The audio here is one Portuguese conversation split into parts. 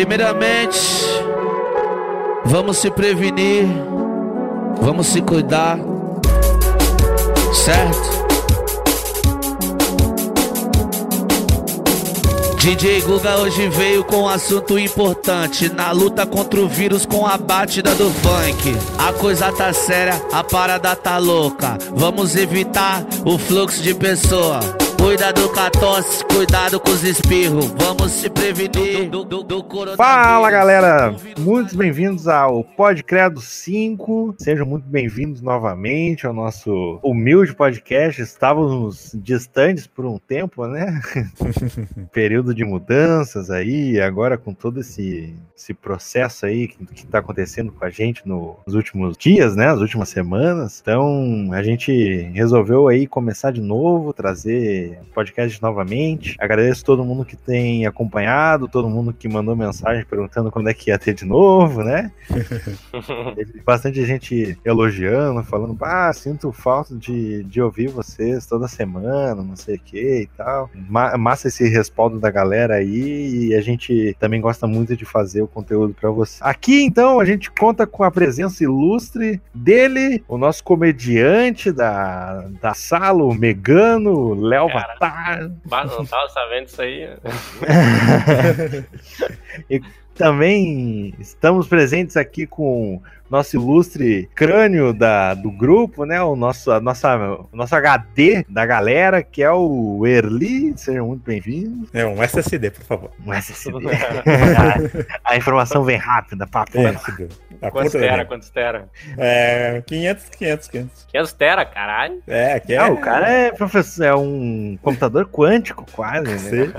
Primeiramente, vamos se prevenir, vamos se cuidar, certo? DJ Guga hoje veio com um assunto importante Na luta contra o vírus com a batida do funk. A coisa tá séria, a parada tá louca. Vamos evitar o fluxo de pessoa Cuidado com a tosse, cuidado com os espirros. Vamos se prevenir do, do, do coronavírus. Fala galera, muito bem-vindos ao Podcredo 5. Sejam muito bem-vindos novamente ao nosso humilde podcast. Estávamos distantes por um tempo, né? Período de mudanças aí, agora com todo esse, esse processo aí que, está acontecendo com a gente no, nos últimos dias, né? As últimas semanas. Então a gente resolveu aí começar de novo, trazer podcast novamente. Agradeço todo mundo que tem acompanhado, todo mundo que mandou mensagem perguntando quando é que ia ter de novo, né? Bastante gente elogiando, falando, ah, sinto falta de, de ouvir vocês toda semana, não sei o que e tal. massa esse respaldo da galera aí e a gente também gosta muito de fazer o conteúdo para você. Aqui, então, a gente conta com a presença ilustre dele, o nosso comediante da, da sala, o Megano, Léo cara. Mas não tava sabendo isso aí. e também estamos presentes aqui com nosso ilustre crânio da, do grupo, né? O nosso, a nossa, o nosso HD da galera, que é o Erli. Sejam muito bem-vindos. É um SSD, por favor. Um SSD. a, a, informação vem rápida, papo. É, quantos tera, quantos tera? É, 500, 500, 500. 500 tera, caralho. É, que é... Ah, o cara é professor, é um computador quântico, quase, né?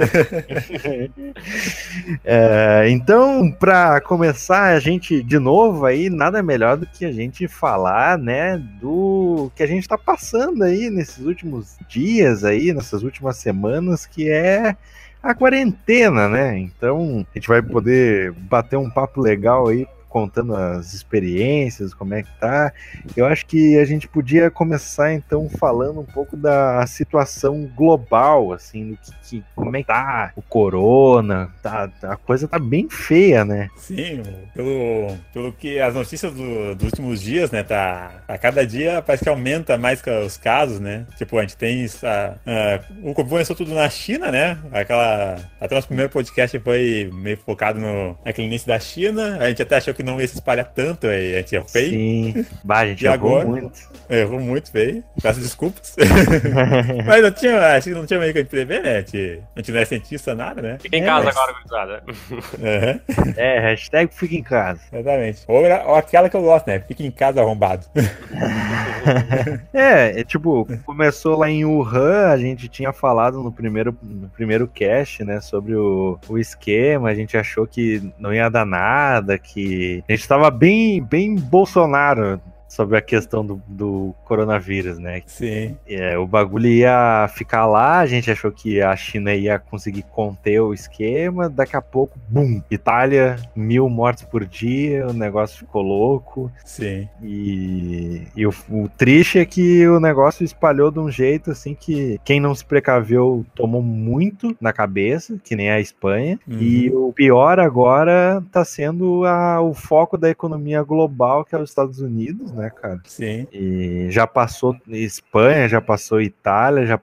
é, então, para começar a gente de novo aí, nada melhor do que a gente falar, né, do que a gente está passando aí nesses últimos dias aí, nessas últimas semanas, que é a quarentena, né? Então, a gente vai poder bater um papo legal aí contando as experiências, como é que tá. Eu acho que a gente podia começar então falando um pouco da situação global, assim, do que, que como é que tá o corona, tá, a coisa tá bem feia, né? Sim, pelo, pelo que as notícias do, dos últimos dias, né, tá a cada dia parece que aumenta mais os casos, né? Tipo, a gente tem a, a, o começou tudo na China, né? Aquela até nosso primeiro podcast foi meio focado no naquele início da China, a gente até achou que que não ia se espalhar tanto, aí a gente errou feio. Sim, bah, a gente e errou agora, muito. Errou muito feio, peço desculpas. Mas não tinha, acho que não tinha meio que a gente prever, né? A gente, a gente não é cientista, nada, né? Fica em casa é, agora, gurizada. Uhum. É, hashtag fica em casa. Exatamente. Ou, ou aquela que eu gosto, né? Fica em casa arrombado. é, é, tipo, começou lá em Wuhan, a gente tinha falado no primeiro, no primeiro cast, né, sobre o, o esquema, a gente achou que não ia dar nada, que a gente estava bem, bem Bolsonaro sobre a questão do, do coronavírus, né? Sim. É, o bagulho ia ficar lá, a gente achou que a China ia conseguir conter o esquema, daqui a pouco, bum! Itália, mil mortes por dia, o negócio ficou louco. Sim. E, e o, o triste é que o negócio espalhou de um jeito assim que quem não se precaveu tomou muito na cabeça, que nem a Espanha. Uhum. E o pior agora tá sendo a, o foco da economia global, que é os Estados Unidos, né? Né, cara? Sim. E já passou Espanha, já passou Itália, já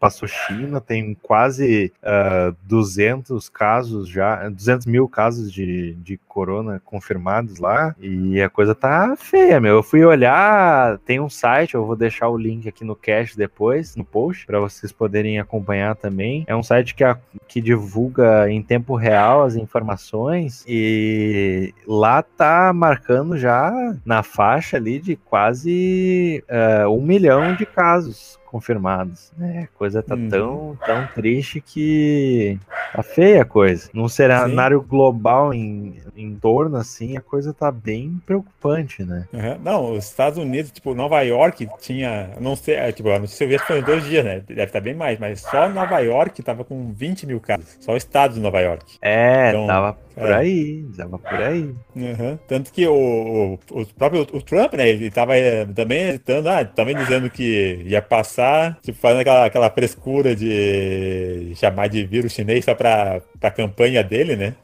passou China, tem quase uh, ah, 200 casos já, 200 mil casos de, de corona confirmados lá, e a coisa tá feia, meu. Eu fui olhar, tem um site, eu vou deixar o link aqui no cast depois, no post, para vocês poderem acompanhar também. É um site que, a, que divulga em tempo real as informações, e lá tá marcando já na faixa ali de quase uh, um milhão de casos confirmados. Né? A coisa tá uhum. tão, tão triste que tá feia a coisa. Num cenário Sim. global em, em torno, assim, a coisa tá bem preocupante, né? Uhum. Não, os Estados Unidos, tipo, Nova York tinha, não sei, é, tipo, a notícia eu vi foi em dois dias, né? Deve estar bem mais, mas só Nova York tava com 20 mil casos. Só o estado de Nova York. É, então, tava por é. aí, tava por aí. Uhum. Tanto que o, o, o próprio o Trump, né, ele tava é, também hesitando, ah, também dizendo que ia passar tipo, fazendo aquela, aquela frescura de chamar de vírus chinês só pra, pra campanha dele, né?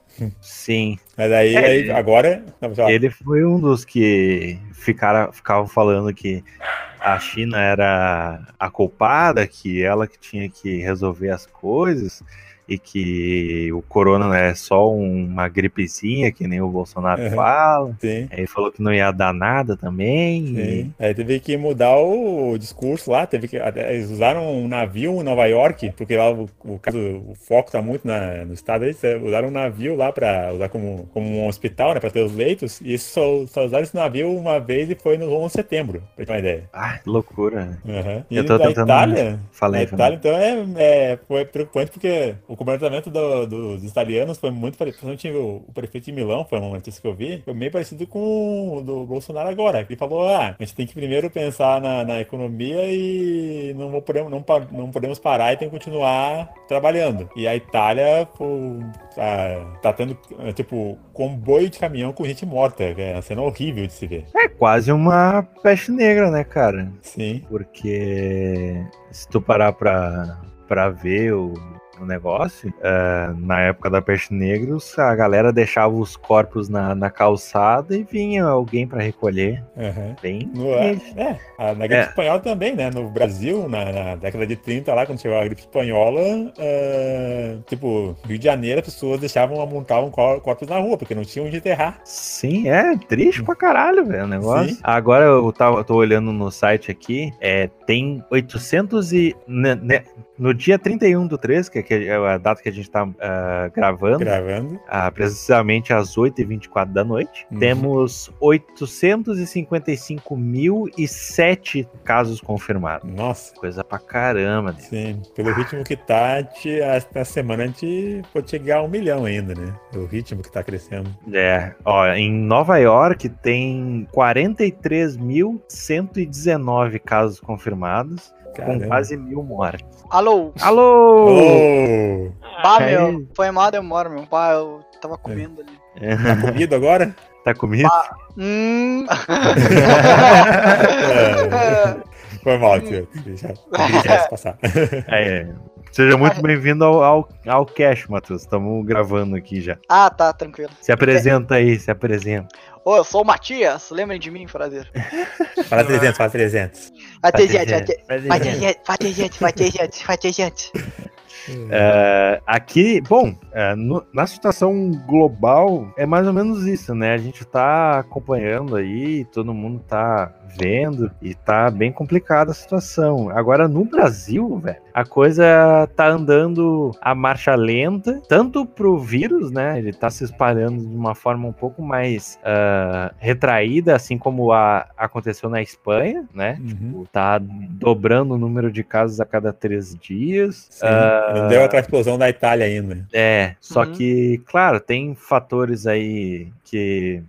Sim. Mas aí, É, aí agora. Não. Ele foi um dos que ficaram, ficavam falando que a China era a culpada, que ela que tinha que resolver as coisas e que o corona é só uma gripezinha, que nem o Bolsonaro Uhum. fala. Sim. Aí falou que não ia dar nada também. e- Sim. Aí teve que mudar o discurso lá, teve que. Eles usaram um navio em Nova York, porque lá o, o, caso- o foco tá muito na, no estado, eles eh, usaram um navio lá pra usar como, como um hospital, né? Pra ter os leitos, e só, só usaram esse navio uma vez e foi no 11 de setembro, pra ter uma ideia. Ah, que loucura. Uhum. E Eu tô na tentando- Itália, Falei, na Itália, então, é, é, foi preocupante porque o comportamento do- dos italianos foi muito parecido. Principalmente o, o prefeito de Milão, foi uma notícia que eu vi, foi meio parecido com o do Bolsonaro agora. Ele falou: ah, a gente tem que primeiro pensar na, na economia e não, podemos, não, não podemos parar e tem que continuar trabalhando. E a Itália pô, tá, tá tendo, tipo, comboio de caminhão com gente morta, é uma cena horrível de se ver. É quase uma peste negra, né, cara? Sim. Porque se tu parar pra, pra ver o, o negócio, é, na época da peste negra, a galera deixava os corpos na, na calçada e vinha alguém pra recolher. Uhum. Bem. No, é, a- na gripe É. espanhola também, né? No Brasil, na, na década de 30, lá, quando chegou a gripe espanhola, ah, tipo, Rio de Janeiro, as pessoas deixavam, montavam cor- corpos na rua, porque não tinham onde enterrar. Sim, é triste pra caralho, velho, o negócio. Sim. Agora eu tava, tô olhando no site aqui, é, tem 800 e... né, né, no dia 31 do 3, que é que é a data que a gente tá ah, gravando, Gravando. ah, precisamente às 8h24 da noite, Uhum. temos 855.007 casos confirmados. Nossa, Coisa pra caramba, né? sim. Pelo ritmo que tá, a gente- esta semana a gente pode chegar a um milhão ainda, né? O ritmo que tá crescendo. É, ó, em Nova York tem 43.119 casos confirmados, com Caramba. quase mil mortes. Alô? Alô! Oh! Bah, É. meu, foi mal demora, meu. Pá, eu tava comendo ali. Tá comido agora? Tá comigo? Hum. É. Foi mal, tio. Deixa, passar. É, seja muito bem-vindo ao, ao, ao Cash, Matheus. Estamos gravando aqui já. ah, tá, tranquilo. Se apresenta aí, se apresenta. Ô, eu sou o Matias, lembrem de mim, prazer. Fala 300, fala 300. Vai ter gente, vai ter gente, vai ter gente, vai ter gente, vai ter gente. É, aqui, bom, é, no- na situação global é mais ou menos isso, né? A gente tá acompanhando aí, todo mundo tá vendo e tá bem complicada a situação. Agora no Brasil, velho, a coisa tá andando a marcha lenta, tanto pro vírus, né? Ele tá se espalhando de uma forma um pouco mais ah, retraída, assim como a, aconteceu na Espanha, né? Uhum. Tá dobrando o número de casos a cada três dias. Sim. Ah, Não deu aquela explosão da Itália ainda. é, só Uhum. que, claro, tem fatores aí que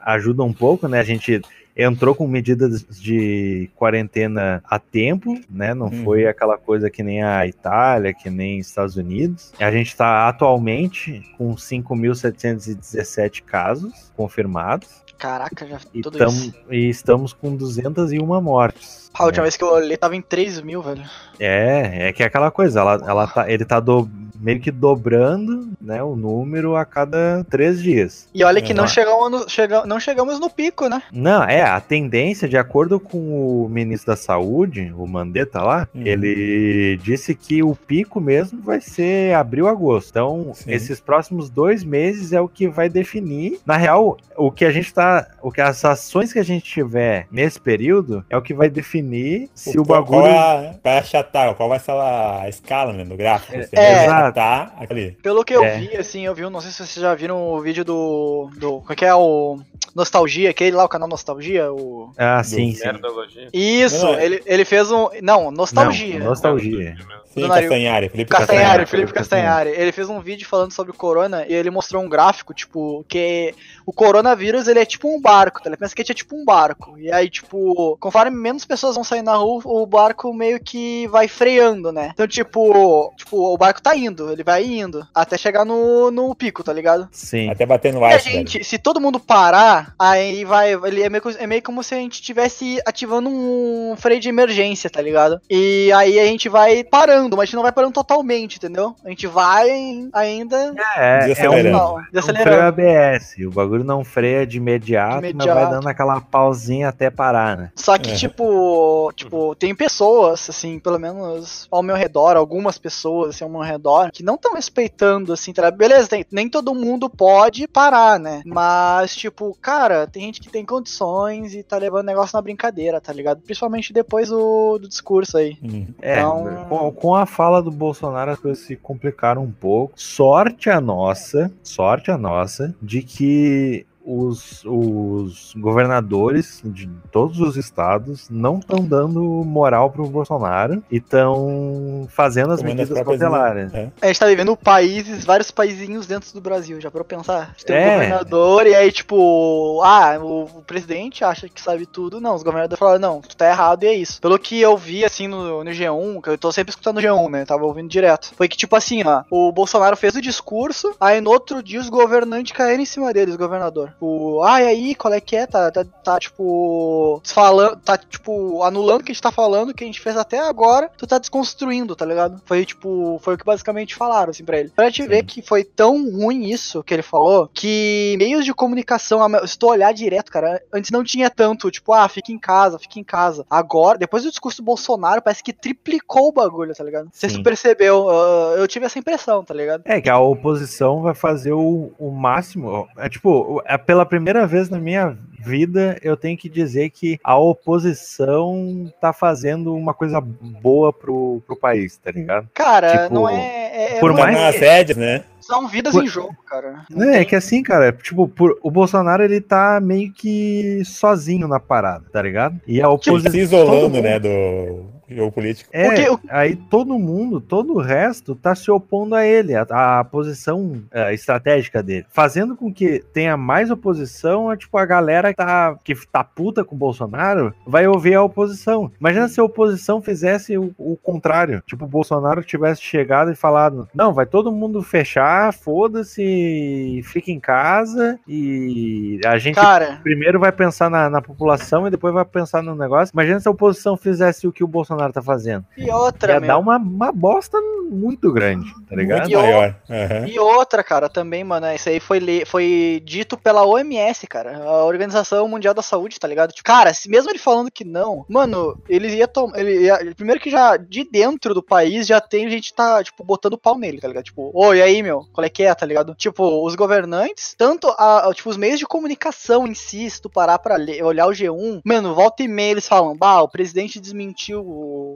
ajudam um pouco, né? A gente entrou com medidas de quarentena a tempo, né? Não Uhum. foi aquela coisa que nem a Itália, que nem Estados Unidos. A gente está atualmente com 5.717 casos confirmados Caraca, já e, tudo tam- isso. e estamos com 201 mortes. A última né? vez que eu olhei tava em 3 mil, velho. É, é que é aquela coisa, ela, ela tá, ele tá do- meio que dobrando né, o número a cada três dias. E olha que não É. chegamos, no, chega, não chegamos no pico, né? Não, é, a tendência, de acordo com o ministro da Saúde, o Mandetta lá, Uhum. ele disse que o pico mesmo vai ser abril, agosto. Então, Sim. esses próximos dois meses é o que vai definir. Na real, o que a gente tá. O que as ações que a gente tiver nesse período é o que vai definir se o, qual, bagulho. Qual, é a- vai achatar, qual vai ser a, escala né, no gráfico? Você É. vai achatar aquele. Pelo que eu É. vi, assim, eu vi, não sei se vocês já viram o vídeo do. do como é que é o. Nostalgia, aquele lá, o canal Nostalgia, o. Ah, sim, Do sim. Isso, Não, é- ele, ele fez um. Não, Nostalgia. Não, nostalgia. Sim. Castanhari, Felipe Castanhari, Felipe Castanhari. Ele fez um vídeo falando sobre o corona e ele mostrou um gráfico, tipo, que o coronavírus ele é tipo um barco, tá? Ele pensa que é tipo um barco. E aí, tipo, conforme menos pessoas vão sair na rua, o barco meio que vai freando, né? Então, tipo, tipo, o barco tá indo, ele vai indo até chegar no, no pico, tá ligado? Sim. Até bater no E a iceberg. gente, se todo mundo parar, aí vai. Ele é, meio, é meio como se a gente estivesse ativando um freio de emergência, tá ligado? E aí a gente vai parando, parando, mas a gente não vai parando totalmente, entendeu? A gente vai ainda. É, é um, não, um freio ABS. O bagulho não freia de imediato, de imediato, mas vai dando aquela pausinha até parar, né? Só que, é. tipo, tipo, tem pessoas, assim, pelo menos ao meu redor, algumas pessoas assim, ao meu redor, que não estão respeitando, assim, tá? beleza, tem, nem todo mundo pode parar, né? Mas, tipo, cara, tem gente que tem condições e tá levando negócio na brincadeira, tá ligado? Principalmente depois do, do discurso aí. Uhum. É, então... com, com a fala do Bolsonaro as coisas se complicaram um pouco. Sorte a nossa, sorte a nossa, de que os, os governadores de todos os estados não estão dando moral pro Bolsonaro e estão fazendo as Comendo medidas cautelares. É. A gente tá vivendo países, vários paizinhos dentro do Brasil, já pra pensar. Tem é. um governador e aí, tipo, ah, o, o, presidente acha que sabe tudo. Não, os governadores falaram, não, tu tá errado e é isso. Pelo que eu vi, assim, no, no G1, que eu tô sempre escutando no G1, né? Tava ouvindo direto. Foi que, tipo assim, ó, o Bolsonaro fez o discurso, aí no outro dia os governantes caíram em cima deles, governador tipo, ai ah, aí, qual é que é? Tá, tá, tá tipo, falando, tá, tipo, anulando o que a gente tá falando, que a gente fez até agora, tu tá desconstruindo, tá ligado? Foi, tipo, foi o que basicamente falaram, assim, pra ele. Pra te ver que foi tão ruim isso que ele falou, que meios de comunicação, se tu olhar direto, cara, antes não tinha tanto, tipo, ah, fica em casa, fica em casa. Agora, depois do discurso do Bolsonaro, parece que triplicou o bagulho, tá ligado? Você se percebeu, eu, eu tive essa impressão, tá ligado? É, que a oposição vai fazer o, o máximo, é tipo, é pela primeira vez na minha vida, eu tenho que dizer que a oposição tá fazendo uma coisa boa pro, pro país, tá ligado? Cara, tipo, não é. é, é por mais. As rédeas, né? São vidas por... em jogo, cara. Não é, é que assim, cara, tipo, por... o Bolsonaro ele tá meio que sozinho na parada, tá ligado? E a oposição. Se isolando, né, do jogo político. É, Porque, aí todo mundo, todo o resto tá se opondo a ele, a, a posição a é, estratégica dele, fazendo com que tenha mais oposição, a, tipo, a galera que tá, que tá puta com o Bolsonaro vai ouvir a oposição. Imagina se a oposição fizesse o, o contrário, tipo, o Bolsonaro tivesse chegado e falado, não, vai todo mundo fechar, foda-se, fica em casa e a gente Cara... primeiro vai pensar na, na população e depois vai pensar no negócio. Imagina se a oposição fizesse o que o Bolsonaro Bolsonaro tá fazendo. E outra, Ia meu. dar uma, uma bosta muito grande, tá ligado? E, maior. Uhum. e outra, cara, também, mano, isso aí foi, foi dito pela OMS, cara, a Organização Mundial da Saúde, tá ligado? Tipo, cara, mesmo ele falando que não, mano, eles ia tomar. Ele ia, primeiro que já de dentro do país já tem gente tá, tipo, botando pau nele, tá ligado? Tipo, oi, aí, meu, qual é que é, tá ligado? Tipo, os governantes, tanto a, tipo, os meios de comunicação em si, se tu parar pra ler, olhar o G1, mano, volta e meia eles falam, bah, o presidente desmentiu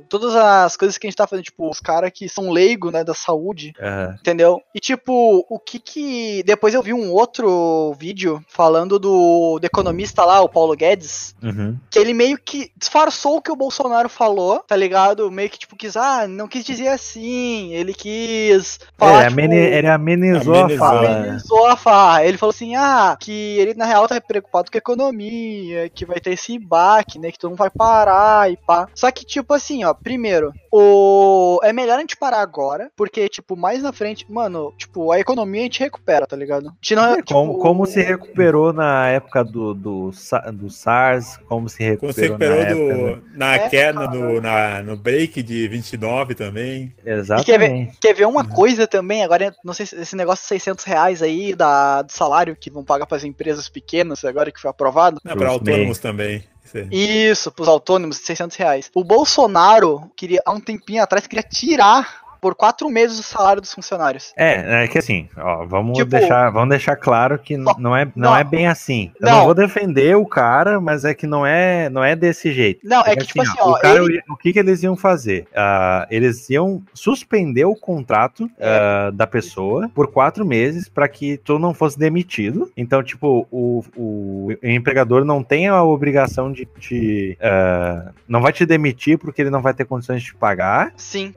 todas as coisas que a gente tá fazendo, tipo, os caras que são leigos, né, da saúde, uhum. entendeu? E tipo, o que que. Depois eu vi um outro vídeo falando do, do economista lá, o Paulo Guedes, uhum. que ele meio que disfarçou o que o Bolsonaro falou, tá ligado? Meio que, tipo, quis, ah, não quis dizer assim, ele quis. Falar, é, tipo, ele amenizou, amenizou a fala. Amenizou a fala. Ele falou assim, ah, que ele na real tá preocupado com a economia, que vai ter esse baque, né, que todo mundo vai parar e pá. Só que, tipo assim, ó, primeiro, o é melhor a gente parar agora, porque, tipo, mais na frente, mano, tipo, a economia a gente recupera, tá ligado? Não, é, tipo, como, como se recuperou na época do, do, do SARS, como se recuperou, como se recuperou na, do, época, na é, queda, do, na, no break de 29 também. Exatamente. quer ver, quer ver uma coisa também, agora, não sei se esse negócio de 600 reais aí da, do salário que vão pagar para as empresas pequenas, agora que foi aprovado. Não, para autônomos também. Isso, pros autônomos, 600 reais. O Bolsonaro, queria, há um tempinho atrás, queria tirar por quatro meses o salário dos funcionários. É, é que assim, ó, vamos, tipo, deixar, vamos deixar claro que não, não é, não, não, é bem assim. Eu não. não. vou defender o cara, mas é que não é, não é desse jeito. Não, é, é que tipo assim, ó, o, cara, ele... o que, que eles iam fazer? Uh, eles iam suspender o contrato uh, da pessoa por quatro meses para que tu não fosse demitido. Então, tipo, o, o, empregador não tem a obrigação de te. Uh, não vai te demitir porque ele não vai ter condições de te pagar. Sim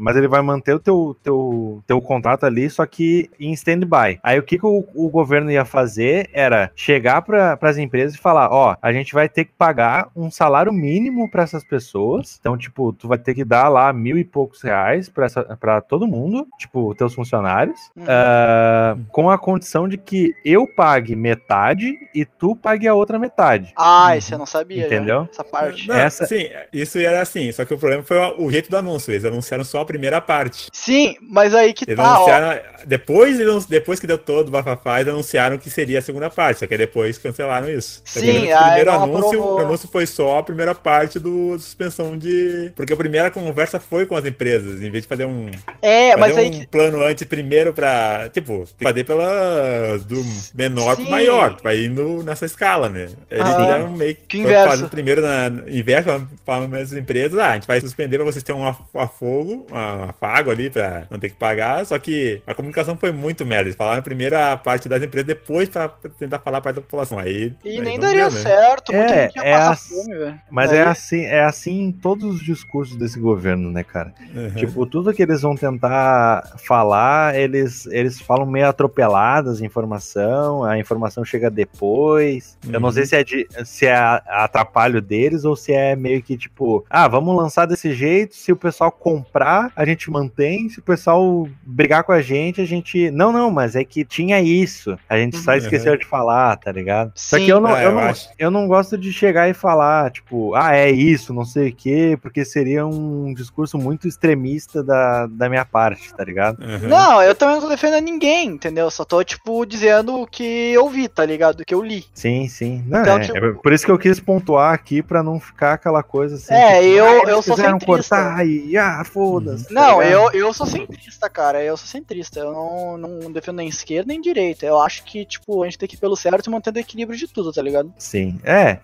mas ele vai manter o teu, teu, teu contrato ali, só que em stand-by. Aí o que, que o, o, governo ia fazer era chegar para as empresas e falar: ó, a gente vai ter que pagar um salário mínimo para essas pessoas. Então, tipo, tu vai ter que dar lá mil e poucos reais para todo mundo, tipo, teus funcionários, uhum. uh, com a condição de que eu pague metade e tu pague a outra metade. Ah, Ah, esse eu não sabia. Entendeu? Já, essa parte. Não, Essa- Sim, isso era assim, só que o problema foi o jeito do anúncio. Eles anunciaram só primeira parte. Sim, mas aí que Eles tá, ó. anunciaram. Depois, eles- depois que deu todo o bafafá, eles anunciaram que seria a segunda parte, só que aí depois cancelaram isso. Que Sim, aí primeiro anúncio, o anúncio foi só a primeira parte do suspensão de. Porque a primeira conversa foi com as empresas, em vez de fazer um. É, mas fazer aí um que. plano antes primeiro pra. Tipo, fazer pela. do menor Sim. pro maior. Vai indo nessa escala, né? Eles Ah, fizeram meio que inverso. primeiro na inverso, falando as empresas, ah, a gente vai suspender pra vocês terem um af- afogo, um afago ali pra não ter que pagar. Só que a comunicação foi muito merda. Eles falaram primeiro a parte das empresas, depois pra tentar falar a parte da população. Aí. E aí nem daria deu, né? certo, muita É, é passar as- fome, velho. Mas Aí- é assim, é assim em todos os discursos desse governo, né, cara? Uhum. Tipo, tudo que eles vão tentar falar, eles, eles falam meio atropeladas a informação, a informação chega depois. Eu não Uhum. sei se é, de, se é atrapalho deles ou se é meio que tipo, ah, vamos lançar desse jeito, se o pessoal comprar, a gente mantém, se o pessoal brigar com a gente, a gente. Não, não, mas é que tinha isso. A gente só Uhum. esqueceu de falar, tá ligado? Só Sim. que eu não, É, eu, eu não, acho. eu não gosto de chegar e falar, tipo, ah, é isso, não sei o quê, porque seria um discurso muito extremista da, da minha parte, tá ligado? Uhum. Não, eu também não tô defendendo ninguém, entendeu? Só tô, tipo, dizendo o que eu vi, tá ligado? O que eu li. Sim, sim. Não, Então, é, tipo- é por isso que eu quis pontuar aqui pra não ficar aquela coisa assim. É, eu- ah, eu sou quiseram centrista. cortar e ah, foda-se. Tá Não, ligado? eu, eu sou centrista, cara. Eu sou centrista. Eu não, não defendo nem esquerda nem direita. Eu acho que, tipo, a gente tem que ir pelo certo e mantendo o equilíbrio de tudo, tá ligado? Sim, é.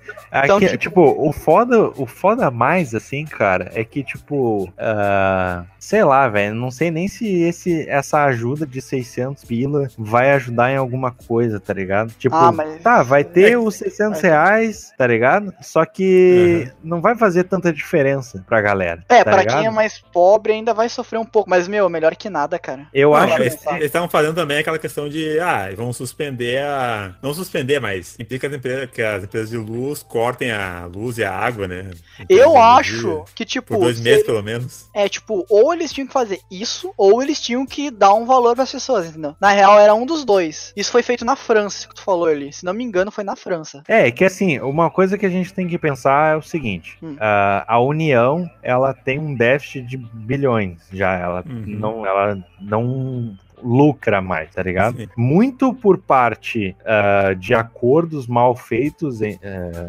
Então, Aqui, tipo- tipo, o foda, o foda mais, assim, cara, é que, tipo, ah, sei lá, velho, não sei nem se esse, essa ajuda de 600 pila vai ajudar em alguma coisa, tá ligado? Tipo, Ah, mas- tá, vai ter É, os 600 reais, tá ligado? Só que não vai fazer tanta diferença pra galera. É, tá pra ligado? quem é mais pobre ainda vai sofrer um pouco. Mas, meu, melhor que nada, cara. Eu Não, acho. eles estavam fazendo também aquela questão de, ah, vão suspender a. Não suspender, mas implica que as empresas, que as empresas de luz cortem a luz e a água, né? Eu Por acho que, tipo, Por dois se- meses, pelo menos. é tipo, ou eles tinham que fazer isso, ou eles tinham que dar um valor pras pessoas, entendeu? Na real, era um dos dois. Isso foi feito na França, que tu falou ali. Se não me engano, foi na França. É, que assim, uma coisa que a gente tem que pensar é o seguinte: Hum. a- a União ela tem um déficit de bilhões já, ela Uhum. não, ela não lucra mais, tá ligado? Sim. Muito por parte ah, de acordos mal feitos, eh,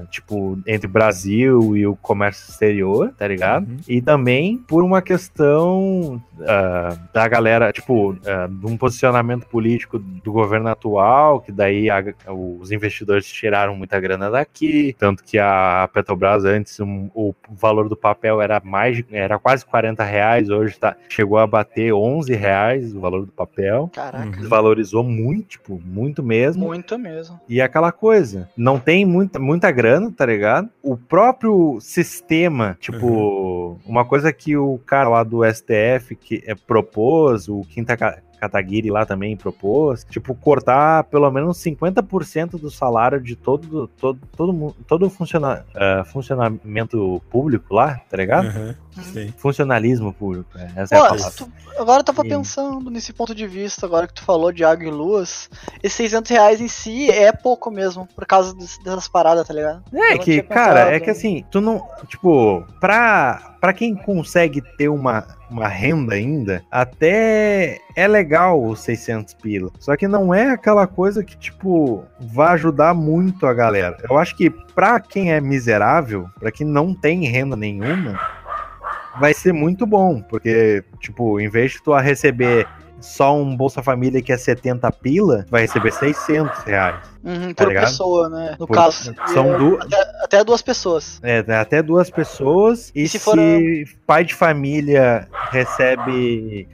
tipo entre o Brasil e o comércio exterior, tá ligado? Uhum. E também por uma questão ah, da galera, tipo, ah, de um posicionamento político do governo atual, que daí a- os investidores tiraram muita grana daqui, tanto que a Petrobras antes um- o valor do papel era mais, era quase 40 reais, hoje tá, chegou a bater 11 reais o valor do papel. Caraca. Uhum. Desvalorizou muito, tipo, muito mesmo. Muito mesmo. E é aquela coisa, não tem muita, muita grana, tá ligado? O próprio sistema, tipo, uma coisa que o cara lá do STF que é, propôs, o Quinta Kataguiri lá também propôs, tipo, cortar pelo menos 50% do salário de todo todo todo, todo funciona, ah, funcionamento público lá, tá ligado? Uhum. Sim. Funcionalismo público, é, essa é a Pô, palavra. tu- agora eu tava Sim. pensando nesse ponto de vista, agora que tu falou de água e luz, esses 600 reais em si é pouco mesmo, por causa des- dessas paradas, tá ligado? Eu É não que, cara, é que assim, tu não. Tipo, pra, pra quem consegue ter uma, uma renda ainda, até é legal os 600 pila. Só que não é aquela coisa que, tipo, vai ajudar muito a galera. Eu acho que pra quem é miserável, pra quem não tem renda nenhuma, vai ser muito bom. Porque, tipo, em vez de tu receber só um Bolsa Família que é 70 pila, vai receber 600 reais. Uhum, tá por ligado? pessoa, né? No Por- caso, são é, até, até duas pessoas. É, né, até duas pessoas. E, E se, se for, pai de família recebe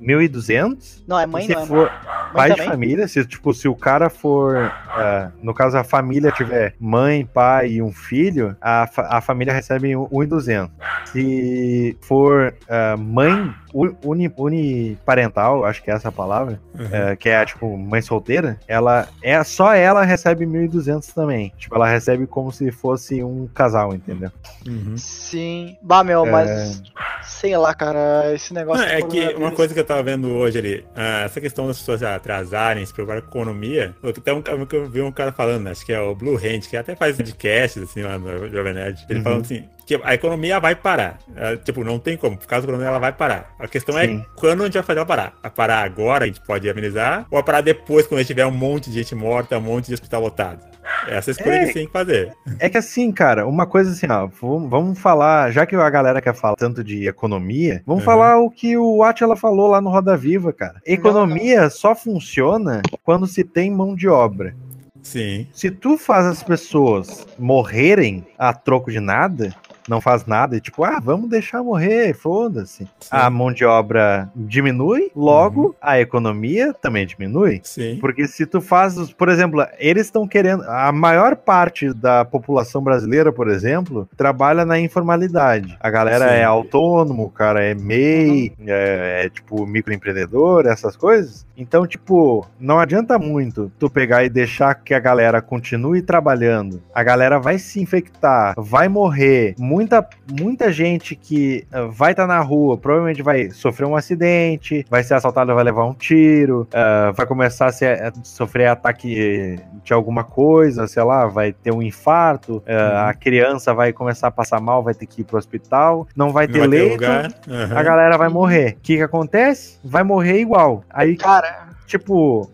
1.200, Não, é e mãe, se não é for mãe pai de também? família, se tipo, se o cara for, ah, no caso a família tiver mãe, pai e um filho, a, fa- a família recebe 1.200. Se for ah, mãe uni, uniparental, acho que é essa a palavra, Uhum. é, que é tipo mãe solteira, ela é só ela recebe 1.200 também. Tipo, ela recebe como se fosse um casal, entendeu? Uhum. Sim. Bah, meu, É. mas. Sei lá, cara, esse negócio. Não, é que uma coronavírus- coisa que eu tava vendo hoje ali, ah, essa questão das pessoas atrasarem, se preocuparem com a economia. Até um, eu vi um cara falando, acho que é o Blue Hand, que até faz podcasts assim lá no Jovem Nerd. Ele uhum. falando assim: que a economia vai parar. É, tipo, não tem como. Por causa da economia, ela vai parar. A questão é Sim. é quando a gente vai fazer ela parar. A parar agora, a gente pode amenizar, ou a parar depois, quando a gente tiver um monte de gente morta, um monte de hospital lotado. Essa escolha é, que tem que fazer. É que assim, cara, uma coisa assim, ó, vamos falar, já que a galera quer falar tanto de economia, vamos uhum. falar o que o Atila falou lá no Roda Viva, cara. Economia só funciona quando se tem mão de obra. Sim. Se tu faz as pessoas morrerem a troco de nada, não faz nada e tipo, ah, vamos deixar morrer, foda-se. A mão de obra diminui, logo uhum. a economia também diminui. Sim. Porque se tu faz, por exemplo, eles estão querendo, a maior parte da população brasileira, por exemplo, trabalha na informalidade. A galera Sim. é autônomo, o cara é MEI, uhum. é, é tipo microempreendedor, essas coisas. Então, tipo, não adianta muito tu pegar e deixar que a galera continue trabalhando. A galera vai se infectar, vai morrer, muita, muita gente que uh, vai estar tá na rua, provavelmente vai sofrer um acidente, vai ser assaltado, vai levar um tiro, uh, vai começar a, ser, a, sofrer ataque de alguma coisa, sei lá, vai ter um infarto, uh, uhum. a criança vai começar a passar mal, vai ter que ir pro hospital, não vai ter não vai leito, ter uhum. a galera vai morrer. O que que acontece? Vai morrer igual. Aí, cara, tipo,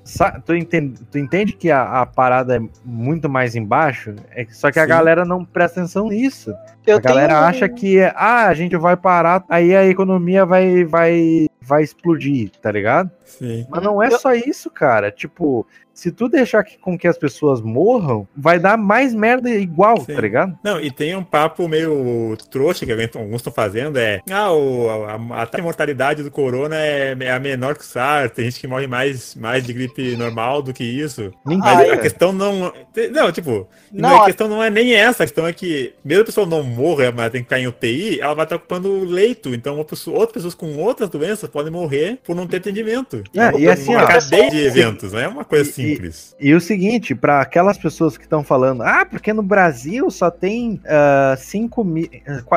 tu entende, tu entende que a, a, parada é muito mais embaixo? É, só que Sim. a galera não presta atenção nisso. Eu a galera tenho... acha que, ah, a gente vai parar, aí a economia vai, vai, vai explodir, tá ligado? Sim. Mas não é só isso, cara. Tipo, se tu deixar que, com que as pessoas morram, vai dar mais merda igual, Sim. tá ligado? Não, e tem um papo meio trouxa que alguns estão fazendo, é ah, o, a, a, mortalidade do corona é, é, a menor que o SARS, tem gente que morre mais, mais de gripe normal do que isso. Ninguém. Mas a questão não... Não, tipo, não, a questão não é nem essa, a questão é que mesmo a pessoa não morra, mas tem que ficar em UTI, ela vai estar ocupando leito, então pessoa, outras pessoas com outras doenças podem morrer por não ter atendimento. É, e assim, uma ó, cadeia de eventos, não é uma coisa assim simples. E, e o seguinte, para aquelas pessoas que estão falando, ah, porque no Brasil só tem 5 uh, mil,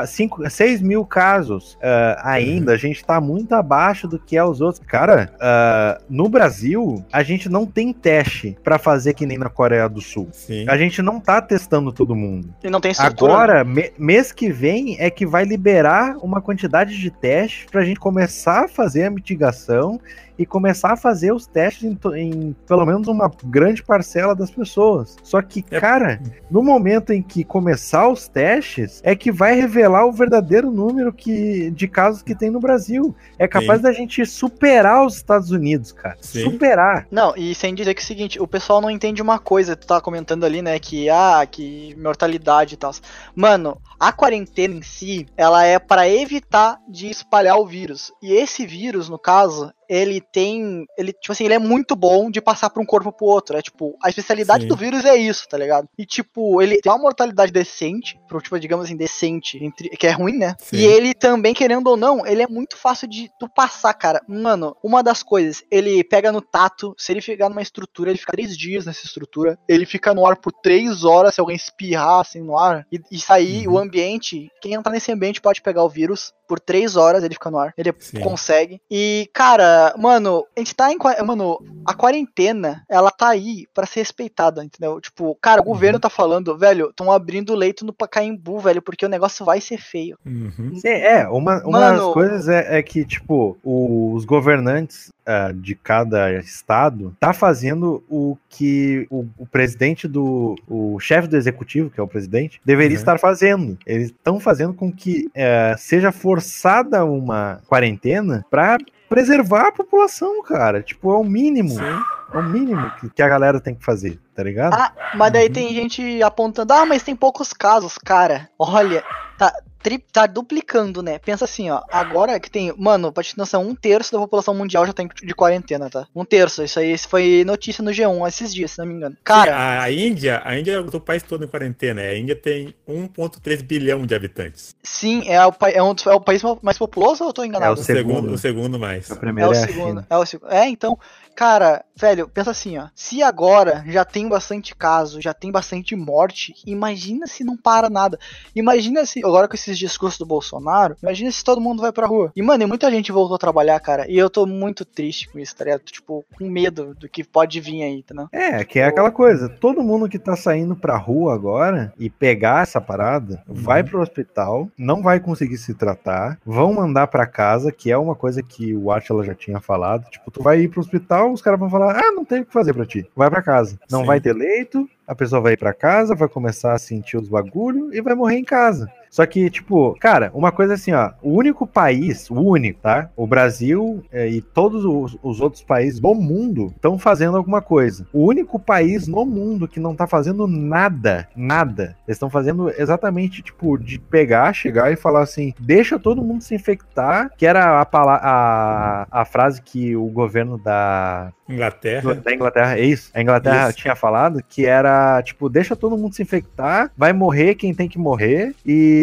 5, 6 mil casos uh, ainda, uhum. a gente tá muito abaixo do que é os outros. Cara, uh, no Brasil, a gente não tem teste para fazer que nem na Coreia do Sul. Sim. A gente não tá testando todo mundo. E não tem estrutura. Agora, me, mês que vem é que vai liberar uma quantidade de testes pra gente começar a fazer a mitigação e começar a fazer os testes em, em, pelo menos uma grande parcela das pessoas. Só que, é. cara, no momento em que começar os testes, é que vai revelar o verdadeiro número que, de casos que tem no Brasil. É capaz Sim. da gente superar os Estados Unidos, cara. Sim. Superar. Não, e sem dizer que é o seguinte, o pessoal não entende uma coisa, tu tava comentando ali, né, que, ah, que mortalidade e tal. Mano, a quarentena em si, ela é para evitar de espalhar o vírus. E esse vírus, no caso, ele tem. Ele, tipo assim, ele é muito bom de passar para um corpo pro outro. É tipo, a especialidade Sim. do vírus é isso, tá ligado? E tipo, ele tem uma mortalidade decente, pro, tipo, digamos assim, decente, entre, que é ruim, né? Sim. E ele também, querendo ou não, ele é muito fácil de tu passar, cara. Mano, uma das coisas, ele pega no tato, se ele ficar numa estrutura, ele fica três dias nessa estrutura, ele fica no ar por três horas se alguém espirrar assim no ar e, e sair uhum. o ambiente. Quem entrar nesse ambiente pode pegar o vírus por três horas, ele fica no ar. Ele Sim. consegue. E, cara, mano, a gente tá em. Mano, a quarentena, ela tá aí para ser respeitada, entendeu? Tipo, cara, o uhum. governo tá falando, velho, estão abrindo leito no Pacaembu, velho, porque o negócio vai ser feio. Uhum. Sim, é, uma, uma mano, das coisas é, é que, tipo, os governantes uh, de cada estado tá fazendo o que o, o presidente do. o chefe do executivo, que é o presidente, deveria uhum. estar fazendo. Eles estão fazendo com que uh, seja forçada uma quarentena para preservar a população, cara. Tipo, é o mínimo. Sim. É o mínimo que, que, a galera tem que fazer, tá ligado? Ah, mas daí uhum. tem gente apontando, ah, mas tem poucos casos, cara. Olha, tá, tri, tá duplicando, né? Pensa assim, ó. Agora que tem. Mano, pra te noção, um terço da população mundial já tá de quarentena, tá? Um terço. Isso aí foi notícia no G1 esses dias, se não me engano. Cara. Sim, a, a, Índia, a Índia é o país todo em quarentena. A Índia tem 1,3 bilhão de habitantes. Sim, é o, é, um, é o país mais populoso ou eu tô enganado? É o segundo, o segundo mais. O primeiro é, o é segundo. É, o segundo. é, então, Cara, velho, pensa assim, ó. Se agora já tem bastante caso, já tem bastante morte, imagina se não para nada. Imagina se, agora com esses esses discursos do Bolsonaro, imagina se todo mundo vai pra rua. E, mano, e muita gente voltou a trabalhar, cara. E eu tô muito triste com isso, tá ligado? Tipo, com medo do que pode vir aí, tá não? É, que é aquela coisa, todo mundo que tá saindo pra rua agora e pegar essa parada, uhum. vai pro hospital, não vai conseguir se tratar, vão mandar pra casa, que é uma coisa que o Atila já tinha falado, tipo, tu vai ir pro hospital, os caras vão falar, ah, não tem o que fazer pra ti, vai pra casa. Não Sim. vai ter leito, a pessoa vai ir para casa, vai começar a sentir os bagulho e vai morrer em casa. Só que, tipo, cara, uma coisa assim, ó, o único país, o único, tá? O Brasil é, e todos os, os, outros países do mundo estão fazendo alguma coisa. O único país no mundo que não tá fazendo nada, nada, eles estão fazendo exatamente, tipo, de pegar, chegar e falar assim, deixa todo mundo se infectar, que era a, a, a frase que o governo da Inglaterra. Da Inglaterra, é isso. A Inglaterra isso. tinha falado que era, tipo, deixa todo mundo se infectar, vai morrer quem tem que morrer e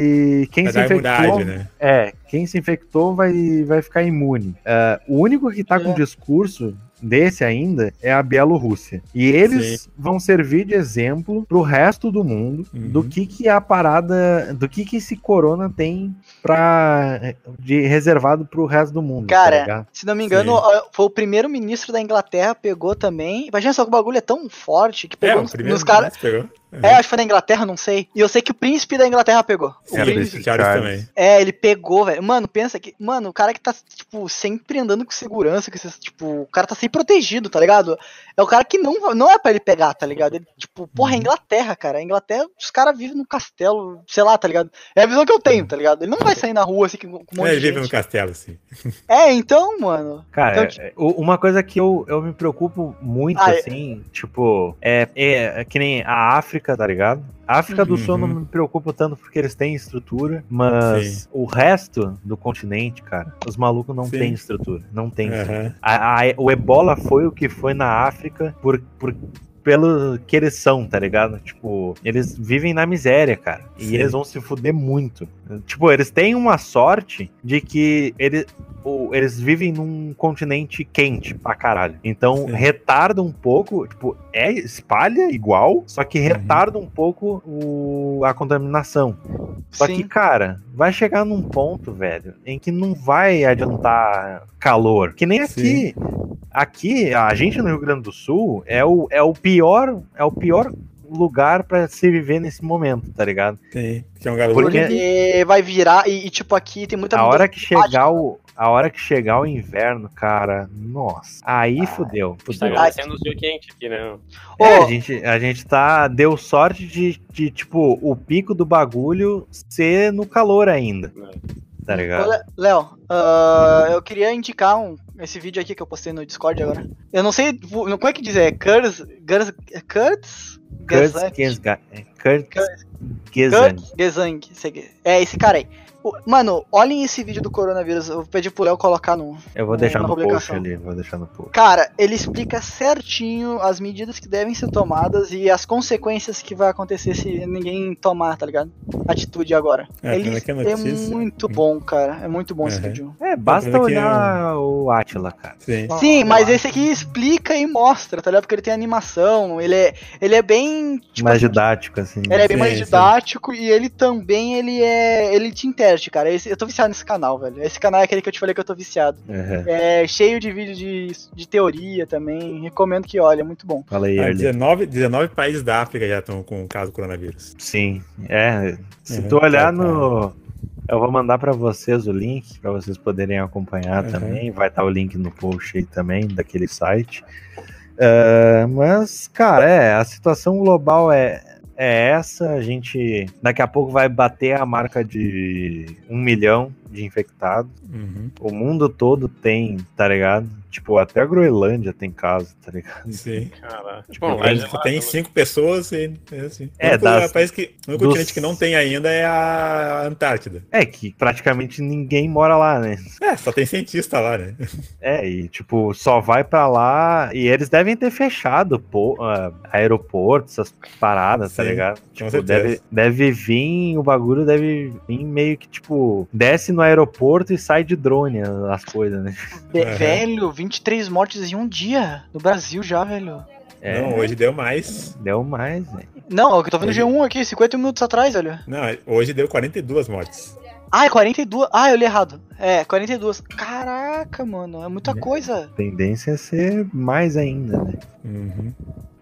quem vai se infectou. Imunidade, né? É, quem se infectou vai, vai ficar imune. Uh, o único que tá é. com discurso desse ainda é a Bielorrússia. E eles Sim. vão servir de exemplo pro resto do mundo uhum. do que que a parada, do que que esse corona tem para de reservado pro resto do mundo. Tá Cara, tá se não me engano, Sim. foi o primeiro ministro da Inglaterra pegou também. Imagina só que o bagulho é tão forte que pegou é, nos, nos caras. Uhum. É, acho que foi na Inglaterra, não sei. E eu sei que o príncipe da Inglaterra pegou. O é, príncipe Charles também. É, ele pegou, velho. Mano, pensa que. Mano, o cara que tá, tipo, sempre andando com segurança, que tipo, o cara tá sempre protegido, tá ligado? É o cara que não, não é pra ele pegar, tá ligado? Ele, tipo, porra, é uhum. Inglaterra, cara. A Inglaterra, os caras vivem no castelo, sei lá, tá ligado? É a visão que eu tenho, tá ligado? Ele não vai sair na rua assim com um monte é, ele vive no castelo, sim. É, então, mano. Cara, então, tipo... uma coisa que eu, eu me preocupo muito, ah, é. assim, é... tipo, é, é, é que nem a África, tá ligado? África do Sul não uhum. me preocupa tanto porque eles têm estrutura, mas Sim. o resto do continente, cara, os malucos não têm estrutura. Não tem uhum. estrutura. A, a, o ebola foi o que foi na África por, por pelo que eles são, tá ligado? Tipo, eles vivem na miséria, cara. E Sim. eles vão se fuder muito. Tipo, eles têm uma sorte de que eles, eles vivem num continente quente pra caralho. Então, Sim. retarda um pouco, tipo, é espalha igual, só que uhum. retarda uhum. um pouco o, a contaminação. Só Sim. que, cara, vai chegar num ponto, velho, em que não vai adiantar calor. Que nem aqui. Sim. Aqui, a gente no Rio Grande do Sul é o, é o pior, é o pior lugar para se viver nesse momento, tá ligado? Sim. Que é um Porque vai virar e, e, tipo aqui tem muita A hora que chegar o a hora que chegar o inverno, cara, nossa, aí ah, fudeu. fudeu. Tá sendo o quente aqui, né? É, a, gente, a gente tá. Deu sorte de, de, tipo, o pico do bagulho ser no calor ainda. É. Tá ligado? Léo, uh, eu queria indicar um, esse vídeo aqui que eu postei no Discord agora. Eu não sei. Como é que diz? É Kurtz. Kurtz. Kurtz? Kurtz Gesang. É esse cara aí. Mano, olhem esse vídeo do coronavírus. Eu vou pedir pro Léo colocar no. Eu vou deixar no post ali, vou deixar no post. Cara, ele explica certinho as medidas que devem ser tomadas e as consequências que vai acontecer se ninguém tomar, tá ligado? Atitude agora. É, ele é, é muito bom, cara. É muito bom uhum. esse vídeo. É, basta olhar é... o Atila, cara. Sim, Sim mas esse aqui explica e mostra, tá ligado? Porque ele tem animação, ele é, ele é bem. Tipo, mais didático, assim. Ele é bem sim, mais didático sim. e ele também ele é. ele te interage cara. Esse, eu tô viciado nesse canal, velho. Esse canal é aquele que eu te falei que eu tô viciado. Uhum. É cheio de vídeo de, de teoria também. Recomendo que olhe, é muito bom. Fala aí, ah, 19, 19 países da África já estão com o caso do coronavírus. Sim, é. Se uhum, tu olhar tá, no. Eu vou mandar para vocês o link para vocês poderem acompanhar uhum. também. Vai estar tá o link no post aí também daquele site. Uh, mas, cara, é, a situação global é, é essa. A gente daqui a pouco vai bater a marca de um milhão de infectados. Uhum. O mundo todo tem, tá ligado? Tipo, até a Groenlândia tem caso, tá ligado? Sim. Caraca. Tipo, Bom, mas é tem cinco pessoas e é assim. É, das, país que, o único dos... continente que não tem ainda é a Antártida. É, que praticamente ninguém mora lá, né? É, só tem cientista lá, né? É, e tipo, só vai pra lá e eles devem ter fechado pô, uh, aeroportos, essas paradas, tá Sim, tá ligado? Tipo, deve, deve vir, o bagulho deve vir meio que, tipo, desce no aeroporto e sai de drone as coisas, né? Velho, 23 mortes em um dia no Brasil já, velho. É. Não, hoje deu mais. Deu mais, né? Não, eu tô vendo Hoje- G1 aqui, 50 minutos atrás, velho. Não, hoje deu 42 mortes. Ah, é 42. Ah, eu li errado. É, 42. Caraca, mano, é muita coisa. Tendência é ser mais ainda, né? Uhum.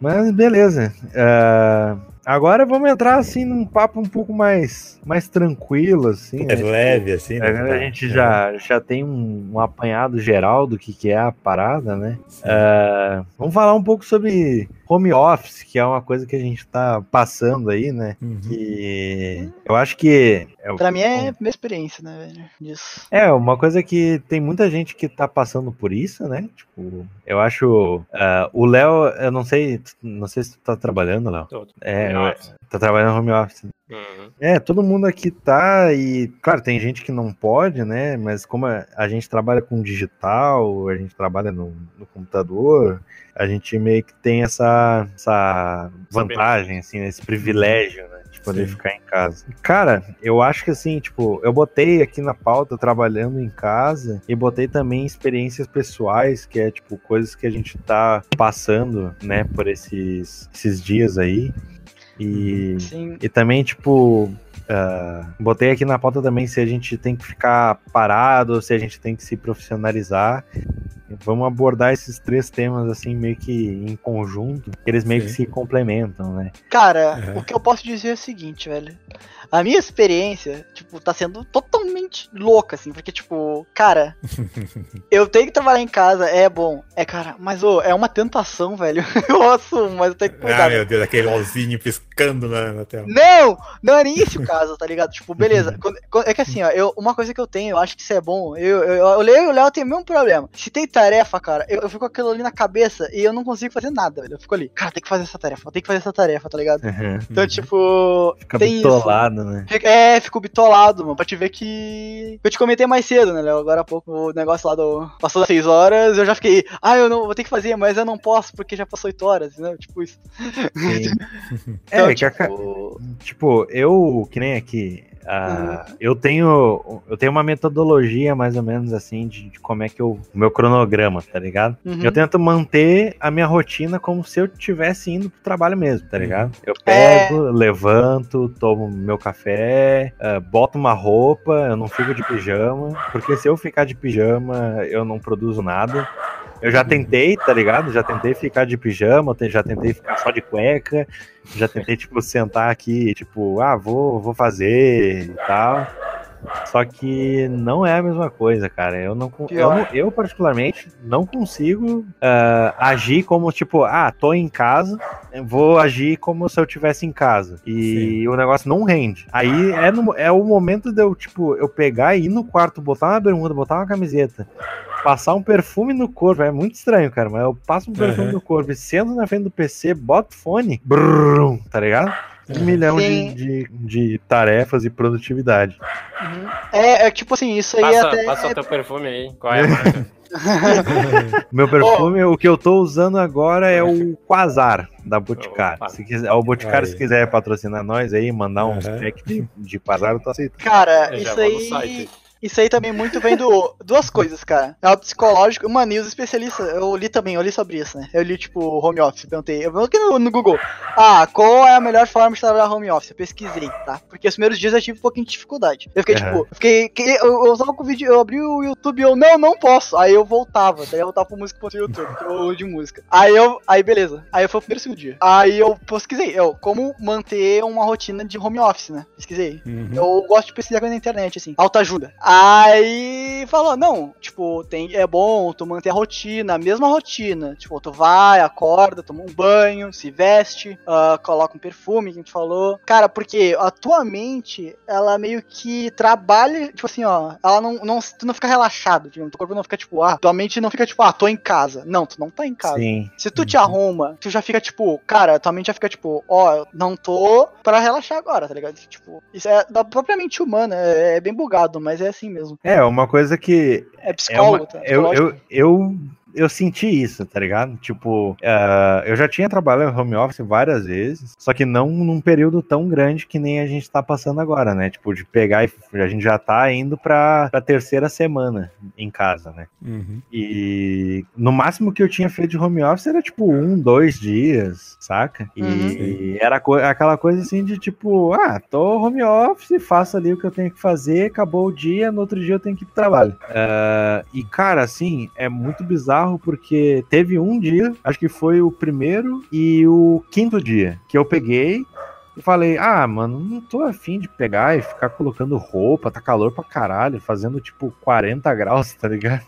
Mas beleza. Ah, agora vamos entrar assim num papo um pouco mais, mais tranquilo, assim. É né? leve, assim, né? Agora a gente já, já tem um, um apanhado geral do que, que é a parada, né? Ah, vamos falar um pouco sobre home office, que é uma coisa que a gente tá passando aí, né? Uhum. Que eu acho que. É, Pra mim é a minha experiência, né, velho? Disso. é uma coisa que tem muita gente que tá passando por isso, né? Tipo, eu acho. ah, o Léo, eu não sei, não sei se tu tá trabalhando, Léo. É, home eu- office. tá trabalhando home office. Uhum. É, todo mundo aqui tá e, claro, tem gente que não pode, né? Mas como a, a gente trabalha com digital, a gente trabalha no, no computador, a gente meio que tem essa, essa vantagem, assim, esse privilégio, né? De poder Sim. ficar em casa. Cara, eu acho que assim, tipo, eu botei aqui na pauta trabalhando em casa e botei também experiências pessoais, que é, tipo, coisas que a gente tá passando, né, por esses, esses dias aí. E. Sim. E também, tipo, ah, botei aqui na pauta também se a gente tem que ficar parado, se a gente tem que se profissionalizar. Vamos abordar esses três temas, assim, meio que em conjunto, que eles meio que Sim. se complementam, né? Cara, Uhum. o que eu posso dizer é o seguinte, velho. A minha experiência, tipo, tá sendo totalmente louca, assim, porque, tipo, cara, eu tenho que trabalhar em casa, é bom, é, cara, mas, ô, é uma tentação, velho. Eu assumo, mas eu tenho que cuidar. Ah, meu Deus, aquele LOLzinho piscando na, na tela. Não, não é nem esse o caso, tá ligado? Tipo, beleza. Quando- quando- é que assim, ó, eu, uma coisa que eu tenho, eu acho que isso é bom. Eu, eu, eu, o Léo e o Léo tem o mesmo problema. Se tem tarefa, cara, eu, eu fico com aquilo ali na cabeça e eu não consigo fazer nada, velho. Eu fico ali, cara, tem que fazer essa tarefa, tem que fazer essa tarefa, tá ligado? Então, Uhum. tipo, Fica tem isso. Bitolado, né? Fica- É, fico bitolado, mano, pra te ver que. Eu te comentei mais cedo, né, Léo? Agora há pouco o negócio lá do. Passou das 6 horas, eu já fiquei. Ah, eu não vou ter que fazer, mas eu não posso porque já passou 8 horas, né? Tipo isso. Então, é, que a tipo, Tipo, eu, que nem aqui, ah, eu tenho eu tenho uma metodologia mais ou menos assim de, de como é que eu, o meu cronograma, tá ligado? Uhum. Eu tento manter a minha rotina como se eu estivesse indo pro trabalho mesmo, tá ligado? Eu É. pego, levanto, tomo meu café, ah, boto uma roupa, eu não fico de pijama, porque se eu ficar de pijama, eu não produzo nada. Eu já tentei, tá ligado? Já tentei ficar de pijama, já tentei ficar só de cueca, já tentei, tipo, sentar aqui, tipo, ah, vou, vou fazer e tal. Só que não é a mesma coisa, cara. Eu não, eu, não- eu particularmente não consigo ah, agir como tipo, ah, tô em casa, vou agir como se eu tivesse em casa. E o negócio não rende. Aí é, no- é o momento de eu, tipo, eu pegar e ir no quarto, botar uma bermuda, botar uma camiseta, passar um perfume no corpo. É muito estranho, cara, mas eu passo um perfume Uhum. no corpo e sento na frente do PC, boto fone, brum, tá ligado? Um milhão de, de, de tarefas e produtividade. Uhum. É, é tipo assim, isso aí Passa, até. passa o teu perfume aí. Qual é a marca? Meu perfume, o que eu tô usando agora é o Quasar da Boticário. Opa. Se quiser, o Boticário, Aí. se quiser patrocinar nós aí, mandar uns Uhum. pack de, de Quasar, eu tô aceitando. Cara, Eu isso aí. Isso aí também muito vem do. Duas coisas, cara. É o psicológico. Uma news especialista. Eu li também, eu li sobre isso, né? Eu li, tipo, home office. Perguntei. Eu coloquei no, no Google. Ah, qual é a melhor forma de trabalhar home office? Eu pesquisei, tá? Porque os primeiros dias eu tive um pouquinho de dificuldade. Eu fiquei, Uhum. tipo, eu fiquei. que- Eu, eu tava com o vídeo, eu abri o YouTube e eu, não, não posso. Aí eu voltava, daí eu voltava pro música pro YouTube, ou de música. Aí eu. Aí beleza. Aí foi o primeiro segundo dia. Aí eu pesquisei, eu, como manter uma rotina de home office, né? Pesquisei. Uhum. Eu gosto de pesquisar coisa na internet, assim. Autoajuda. Aí falou, não, tipo, tem, é bom tu manter a rotina, a mesma rotina. Tipo, tu vai, acorda, toma um banho, se veste, ah, coloca um perfume, que a gente falou. Cara, porque a tua mente, ela meio que trabalha, tipo assim, ó, ela não, não tu não fica relaxado, digamos, teu corpo não fica tipo, ah, tua mente não fica tipo, ah, tô em casa. Não, tu não tá em casa. Sim. Se tu te arruma, tu já fica tipo, cara, tua mente já fica tipo, ó, eu não tô pra relaxar agora, tá ligado? Tipo, isso é da própria mente humana, é, é bem bugado, mas é assim mesmo. É, uma coisa que É é psicólogo, uma, tá? eu, eu, eu eu senti isso, tá ligado? Tipo, uh, eu já tinha trabalhado em home office várias vezes, só que não num período tão grande que nem a gente tá passando agora, né? Tipo, de pegar e a gente já tá indo pra, pra terceira semana em casa, né? Uhum. E no máximo que eu tinha feito de home office era tipo um, dois dias, saca? E, Uhum. e era co- aquela coisa assim de tipo, ah, tô home office, faço ali o que eu tenho que fazer, acabou o dia, no outro dia eu tenho que ir pro trabalho. Ah, e cara, assim, é muito bizarro porque teve um dia, acho que foi o primeiro e o quinto dia, que eu peguei. E falei, ah, mano, não tô afim de pegar e ficar colocando roupa, tá calor pra caralho, fazendo tipo 40 graus, tá ligado?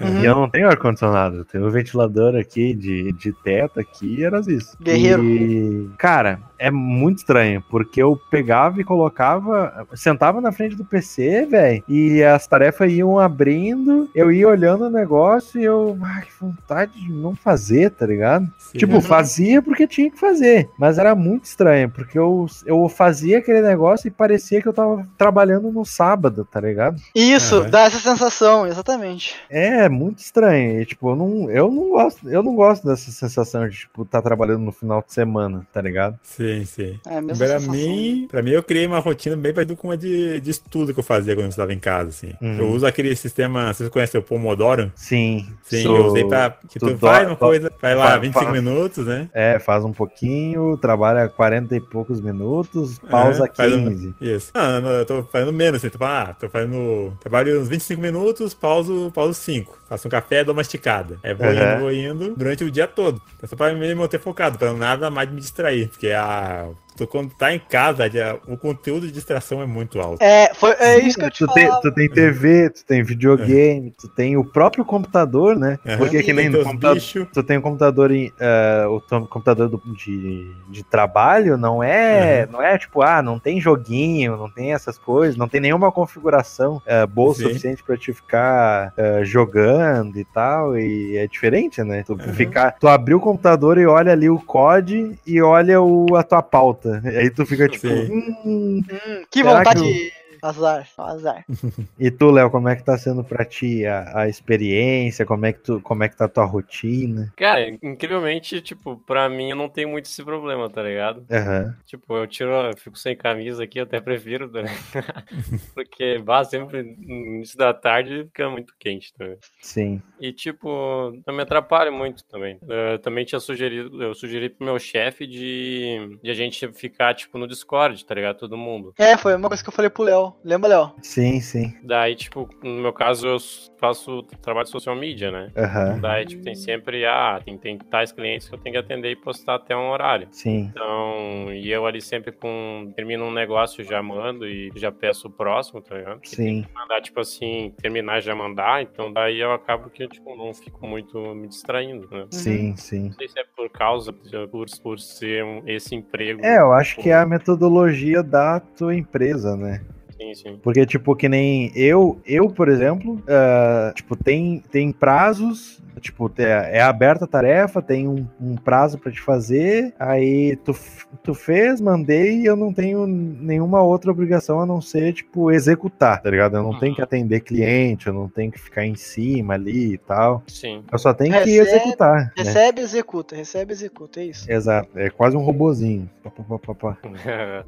Uhum. E eu não tenho ar-condicionado, tenho um ventilador aqui de, de teto aqui, era isso. Guerreiro. E, cara, é muito estranho, porque eu pegava e colocava, sentava na frente do PC, velho, e as tarefas iam abrindo, eu ia olhando o negócio e eu, ai, que vontade de não fazer, tá ligado? Sim. Tipo, Uhum. fazia porque tinha que fazer, mas era muito estranho, porque eu, eu fazia aquele negócio e parecia que eu tava trabalhando no sábado, tá ligado? Isso, Aham. dá essa sensação, exatamente. É, muito estranho. E, tipo, eu não, eu não gosto, eu não gosto dessa sensação de, tipo, tá trabalhando no final de semana, tá ligado? Sim, sim. É a mesma Pra sensação. mim, pra mim, eu criei uma rotina bem parecida com uma de, de estudo que eu fazia quando eu estava em casa, assim. Uhum. Eu uso aquele sistema, vocês conhecem o Pomodoro? Sim. Sim, sou- eu usei pra... Que tu tu do- faz uma coisa, vai lá, fa- 25 fa- minutos, né? É, faz um pouquinho, trabalha 40 e poucos minutos, pausa É, faz um- 15. Isso. Ah, não, eu tô fazendo menos, assim, tipo, ah, tô fazendo. Trabalho uns 25 minutos, pauso, pauso 5. Faço um café, dou uma esticada. É, vou Uhum. indo, vou indo durante o dia todo. É só pra me manter focado, pra nada mais me distrair. Porque a. five. Tu, quando tá em casa, já- o conteúdo de distração é muito alto. É, foi, é isso que eu te tu, tem, tu tem TV, tu tem videogame, tu tem o próprio computador, né? Aham. Porque que nem no computador, bichos. tu tem um computador em, eh, o computador do- de, de trabalho não é não é tipo ah não tem joguinho não tem essas coisas não tem nenhuma configuração eh, boa o Sim. suficiente pra te ficar eh, jogando e tal e é diferente né tu Uhum. ficar tu abrir o computador e olha ali o COD e olha o, a tua pauta aí tu fica tipo hum. Hum, que vontade. que Azar, azar. e tu Léo como é que tá sendo pra ti a, a experiência como é que tu como é que tá a tua rotina Cara, incrivelmente, tipo, pra mim eu não tenho muito esse problema, tá ligado? Aham. Tipo, eu tiro, eu fico sem camisa aqui, eu até prefiro, tá ligado? Porque, bah, sempre no início da tarde fica muito quente, tá ligado? sim E, tipo, não me atrapalha muito também. Eu também tinha sugerido, eu sugeri pro meu chefe de, de a gente ficar, tipo, no Discord, tá ligado? Todo mundo. É, foi uma coisa que eu falei pro Léo. Lembra, Léo? sim sim Daí, tipo, no meu caso, eu faço trabalho de social media, né? Aham. Daí, tipo, tem sempre, ah, tem, tem tais clientes que eu tenho que atender e postar até um horário. Sim. Então, e eu ali sempre com. Termino um negócio, já mando e já peço o próximo, tá ligado? Porque Sim. mandar, tipo assim, terminar e já mandar, então daí eu acabo que eu, tipo, não fico muito me distraindo, né? Sim, sim. Não sei se é por causa, por, por ser um- esse emprego. É, eu acho que é a metodologia da tua empresa, né? Sim, sim. Porque, tipo, que nem eu, eu, por exemplo, ah, tipo, tem, tem prazos, tipo, é aberta a tarefa, tem um, um prazo pra te fazer, aí tu, tu fez, mandei, e eu não tenho nenhuma outra obrigação a não ser, tipo, executar, tá ligado? Eu não tenho que atender cliente, eu não tenho que ficar em cima ali e tal. Sim. Eu só tenho que Recebe- executar, né? Recebe, executa, recebe, executa, é isso. Exato, é quase um robozinho. Pá, pá, pá, pá.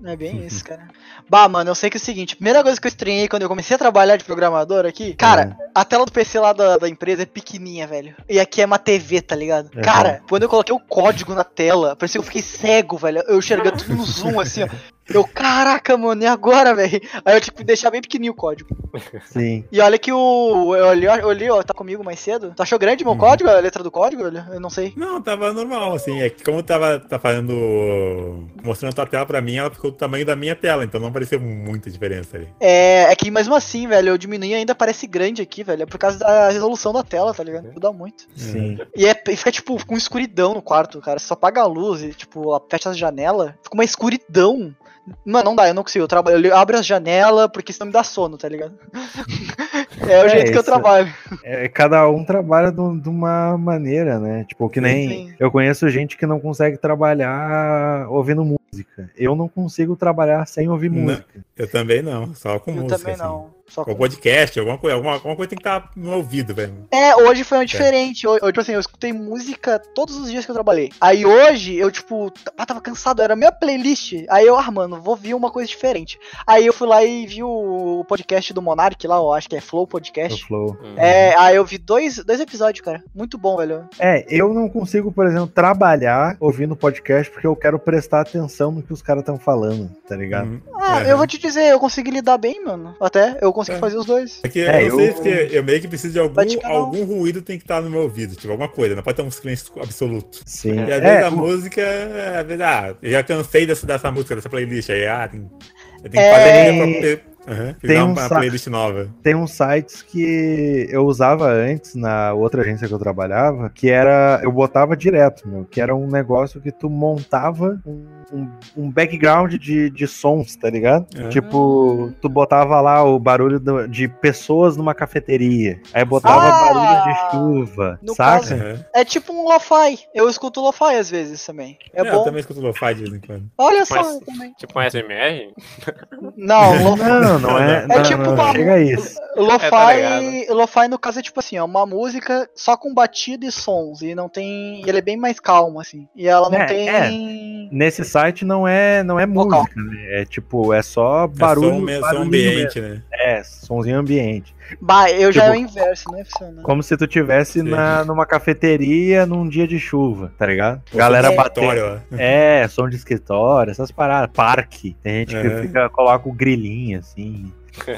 É bem isso, cara. Bah, mano, eu sei que é o seguinte, primeira coisa que eu estranhei quando eu comecei a trabalhar de programador aqui, cara, a tela do PC lá da, da empresa é pequenininha, velho. E aqui é uma TV, tá ligado? Uhum. Cara, quando eu coloquei o código na tela, parecia que eu fiquei cego, velho. Eu enxergando tudo no zoom, assim, ó. Eu, caraca, mano, e agora, velho? Aí eu tive que deixar bem pequenininho o código. Sim. E olha que o. Eu olhei, eu olhei, ó, tá comigo mais cedo. Tu achou grande meu código, a letra do código? Olha, Eu não sei. Não, tava normal, assim. É que como tava tá fazendo. mostrando a tua tela pra mim, ela ficou do tamanho da minha tela, então não pareceu muita diferença ali. É, é que mesmo assim, velho, eu diminuí e ainda parece grande aqui, velho. É por causa da resolução da tela, tá ligado? Muda muito. Sim. E, é, e fica, tipo, com escuridão no quarto, cara. Você só apaga a luz e, tipo, fecha as janelas. Fica uma escuridão. Mano, não dá, eu não consigo. Eu, trabalho, eu abro as janelas porque senão me dá sono, tá ligado? é o É, jeito que eu isso- trabalho. É, cada um trabalha do- de uma maneira, né? Tipo, que nem Sim. eu conheço gente que não consegue trabalhar ouvindo música. Eu não consigo trabalhar sem ouvir Não. música. Eu também não, só com Eu música. também assim. não. Só Ou com... podcast, alguma coisa, alguma, alguma coisa tem que estar no ouvido, velho. É, hoje foi um diferente. Hoje, tipo assim, eu escutei música todos os dias que eu trabalhei. Aí hoje, eu, tipo, ah, tava cansado, era a minha playlist. Aí eu, ah, mano, vou ver uma coisa diferente. Aí eu fui lá e vi o podcast do Monark lá, eu acho que é Flow O Podcast. Flow. Hum. É, aí eu vi dois, dois episódios, cara. Muito bom, velho. É, eu não consigo, por exemplo, trabalhar ouvindo podcast porque eu quero prestar atenção no que os caras estão falando, tá ligado? Uhum. Ah, É. eu vou te dizer, eu consegui lidar bem, mano. Até, eu consegui É. fazer os dois. É que É, eu, sei eu- que eu meio que preciso de algum, algum ruído tem que estar no meu ouvido, tipo, alguma coisa, não pode ter um silêncio absoluto. Sim. E às vezes É, a o- música, às vezes, ah, eu já cansei dessa, dessa música, dessa playlist aí, ah, tem, eu tenho que É. fazer pra uhum, Tem um uma playlist nova. tem uns sites que eu usava antes na outra agência que eu trabalhava, que era. Eu botava direto, meu, que era um negócio que tu montava um, um- um background de, de sons, tá ligado? É. Tipo, tu botava lá o barulho do- de pessoas numa cafeteria. Aí botava Ah! barulho de chuva, No saca? caso- Uhum. É tipo um lo-fi. Eu escuto lo-fi às vezes também. É eu bom. também escuto lo-fi de vez em quando. Olha só, Mas- eu também. Tipo um SMR? Não, lo- Não, não é. É não, tipo não, uma- chega a isso. Lo-fi, É, tá lo-fi no caso é tipo assim, é uma música só com batida e sons e não tem, e ele é bem mais calmo assim. E ela não É, tem Nesse site não é, não é música, né? É tipo, é só barulho. é só um barulhinho ambiente, né? mesmo. É, somzinho ambiente. Bah, eu já Tipo- é o inverso, não é funciona. Como se tu tivesse Sim. na, numa cafeteria num dia de chuva, tá ligado? Ou Galera de batendo. É, som de escritório, essas paradas. Parque. Tem gente que É. fica, coloca o grilinho assim.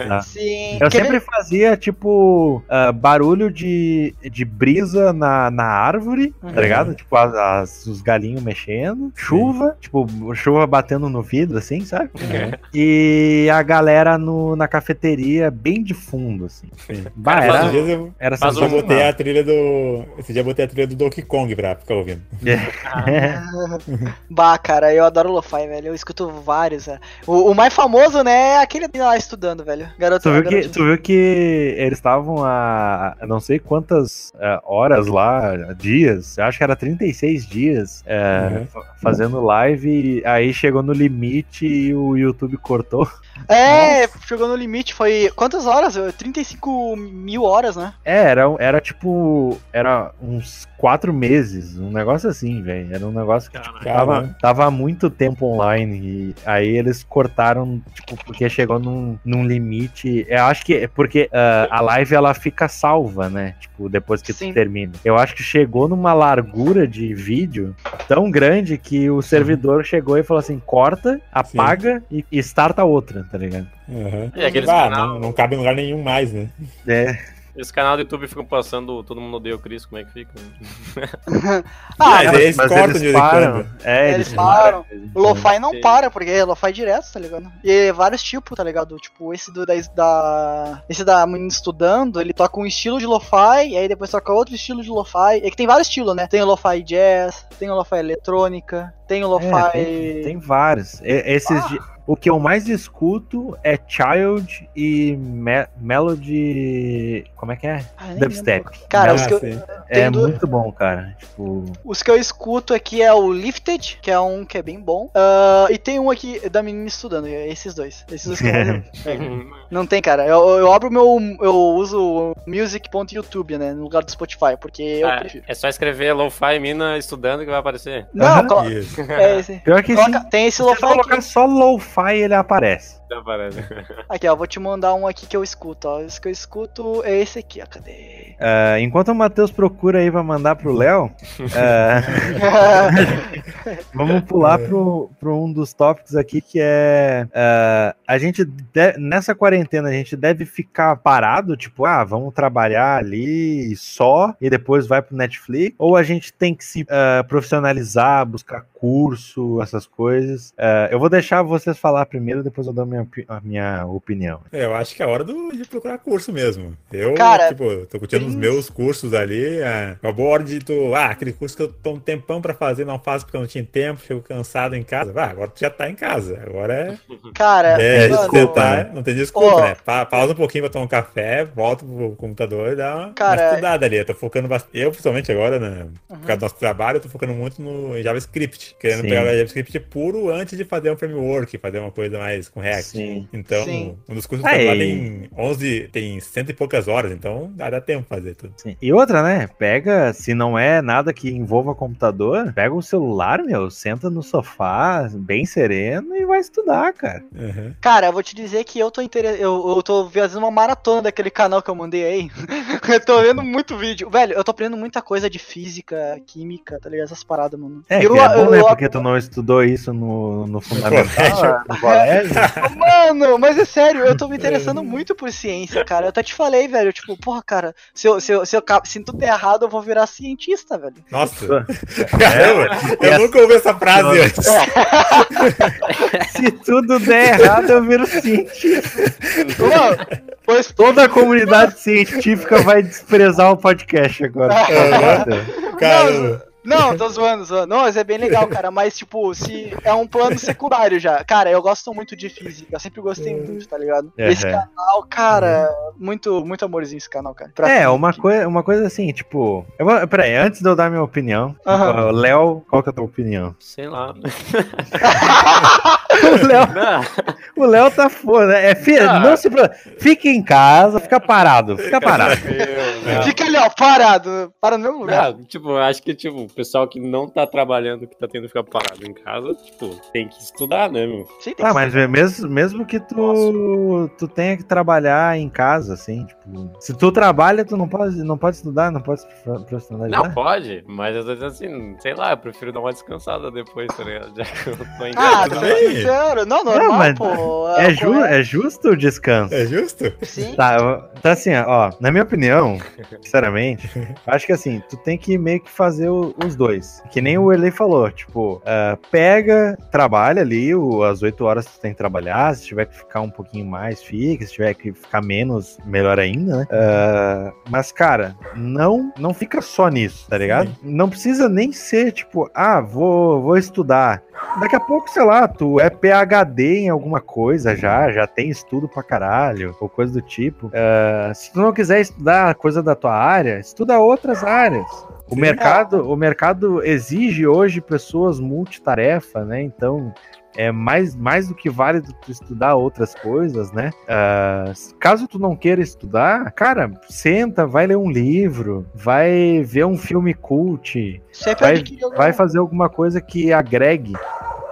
Tá? Sim. Eu sempre fazia, tipo, ah, barulho de, de brisa na, na árvore, Uhum. tá ligado? Tipo, as, as- os galinhos mexendo. Chuva, tipo, chuva batendo no vidro, assim, sabe? Uhum. E a galera no, na cafeteria, bem de fundo, assim. Sim. Bah, Cara, era, Esses dias eu, era faz um eu botei a trilha do. Esse dia eu botei a trilha do Donkey Kong pra ficar ouvindo. Bah, cara, eu adoro lo-fi, velho. Eu escuto vários. é. O, o mais famoso, né, é aquele lá estudando, velho. Garoto. Tu viu, que, garotinho. tu viu que eles estavam a não sei quantas eh, horas lá, dias, eu acho que era 36 dias, eh, Uhum. fa- fazendo live, e aí chegou no limite e o YouTube cortou. É, chegou no limite, foi. Quantas horas? 35 mil horas, né? É, era, tipo, era tipo, era uns quatro meses, um negócio assim, velho, era um negócio que Caralho. Tava, tava há muito tempo online e aí eles cortaram, tipo, porque chegou num, num limite. Eu acho que é porque ah, a live ela fica salva, né? Tipo, depois que Sim. tu termina. Eu acho que chegou numa largura de vídeo tão grande que o servidor chegou e falou assim: corta, apaga e, e starta outra, tá ligado? Uhum. E aqueles Ah, canal- não, não cabe em lugar nenhum mais, né? É. Esse canal do YouTube ficam passando Todo Mundo Odeia o Chris, como é que fica? Ah, Mas eles cortam de vez em param. É, Eles eles param. param. O lo-fi não para, porque é lo-fi direto, tá ligado? E é vários tipos, tá ligado? Tipo, esse do da, da- Esse da menina estudando, ele toca um estilo de lo-fi, e aí depois toca outro estilo de lo-fi. É que tem vários estilos, né? Tem o lo-fi jazz, tem o lo-fi eletrônica, tem o lo-fi. É, tem, tem vários. E- Esses Ah. di- O que eu mais escuto é Child e Me- Melody. Como é que é? Ah, Dubstep. lembro. Cara, Ah, os que, eu, sim. É do- muito bom, cara. Tipo. os que eu escuto aqui é o Lifted, que é um que é bem bom. Ah, e tem um aqui da menina estudando, esses dois. Esses dois que eu é. Não tem, cara. Eu, eu abro meu. Eu uso o music.youtube, né? No lugar do Spotify, porque eu Ah, prefiro. é só escrever Lo-Fi Mina estudando que vai aparecer. Não, Aham. colo- Isso. é esse. Pior que Coloca- se tem esse se lo-fi você colocar aqui. só lo-fi, ele aparece. Aqui, ó. Vou te mandar um aqui que eu escuto, ó. Esse que eu escuto é esse aqui, ó. Cadê? Ah, enquanto o Matheus procura aí pra mandar pro Léo, ah, vamos pular pro, pro um dos tópicos aqui que é ah, a gente de- nessa quarentena a gente deve ficar parado, tipo, ah, vamos trabalhar ali só e depois vai pro Netflix, ou a gente tem que se profissionalizar, buscar curso, essas coisas. Ah, eu vou deixar vocês falar primeiro, depois eu dou a minha, a minha opinião. É, eu acho que é hora do- de procurar curso mesmo. Eu, Cara, tipo, tô curtindo os tem- meus cursos ali. É uma boa hora de tu. Ah, aquele curso que eu tô um tempão pra fazer, não faço porque eu não tinha tempo, chego cansado em casa. Ah, agora tu já tá em casa. Agora é. Cara, É, mano, você tá, não tem desculpa, Ó. né? Pa- pausa um pouquinho pra tomar um café, volta pro computador e dá uma, Cara, uma estudada ali. Eu tô focando bastante. Eu, principalmente agora, né? Uhum. Por causa do nosso trabalho, eu tô focando muito no JavaScript. JavaScript, querendo Sim. pegar o JavaScript puro antes de fazer um framework, fazer uma coisa mais com React. Sim. Então, Sim. um dos cursos Ah, que eu lá e- tem 11, tem cento e poucas horas, então dá, dá tempo fazer tudo. Sim. E outra, né? Pega, se não é nada que envolva computador, pega o celular, meu, senta no sofá, bem sereno e vai estudar, cara. Uhum. Cara, eu vou te dizer que eu tô inter... eu, eu tô fazendo uma maratona daquele canal que eu mandei aí. eu tô vendo muito vídeo. Velho, eu tô aprendendo muita coisa de física, química, tá ligado? Essas paradas, mano. É, eu, que é bom, eu- né? eu- Porque tu não estudou isso no, no fundamental, no colégio. Mano, mas é sério, eu tô me interessando muito por ciência, cara. Eu até te falei, velho, tipo, porra, cara, se, eu, se, eu, se, eu, se tudo der errado, eu vou virar cientista, velho. Nossa, É, eu essa- nunca ouvi essa frase Nossa. antes. Se tudo der errado, eu viro cientista. Mano, pois Toda a comunidade científica vai desprezar o podcast agora. Caramba. Não, tô zoando, zoando. Não, mas é bem legal, cara. Mas, tipo, se é um plano secundário já. Cara, eu gosto muito de física. Eu sempre gostei muito, tá ligado? É, Esse é. canal, cara, muito, muito amorzinho esse canal, cara. Pra É, uma, coi uma coisa assim, tipo. Eu vou, peraí, antes de eu dar minha opinião, ó, Léo, qual que é a tua opinião? Sei lá. O Léo, Não, o Léo tá foda, né? É, fi- Ah. não se Fica em casa, fica parado, fica parado. não. Fica ali, ó, parado. Para no mesmo lugar. Não, tipo, eu acho que tipo, o pessoal que não tá trabalhando, que tá tendo que ficar parado em casa, tipo, tem que estudar, né, meu? Sim, tem Ah, que mas mesmo, mesmo que tu, tu tenha que trabalhar em casa, assim, tipo, se tu trabalha, tu não pode, não pode estudar, não pode se pro- profissionalizar. Não, pode, mas às vezes assim, sei lá, eu prefiro dar uma descansada depois, tá ligado? Já que eu tô em Ah, casa. bem. Sincero. Não, normal, mas pô. É, o ju é justo o descanso. É justo? Sim. Tá, tá assim, ó, na minha opinião, sinceramente, acho que assim, tu tem que meio que fazer o- os dois. Que nem o Erley falou, tipo, ah, pega, trabalha ali o- as oito horas tu tem que trabalhar, se tiver que ficar um pouquinho mais, fica, se tiver que ficar menos, melhor ainda, né? Ah, mas, cara, não, não fica só nisso, tá ligado? Não precisa nem ser, tipo, ah, vou, vou estudar. Daqui a pouco, sei lá, tu é PHD em alguma coisa já, já tem estudo pra caralho, ou coisa do tipo. Ah, se tu não quiser estudar coisa da tua área, estuda outras áreas. O Sim. mercado, o mercado exige hoje pessoas multitarefa, né? Então é mais, mais do que válido tu estudar outras coisas, né? Ah, caso tu não queira estudar, cara, senta, vai ler um livro, vai ver um filme cult, Sempre vai, vai fazer alguma coisa que agregue.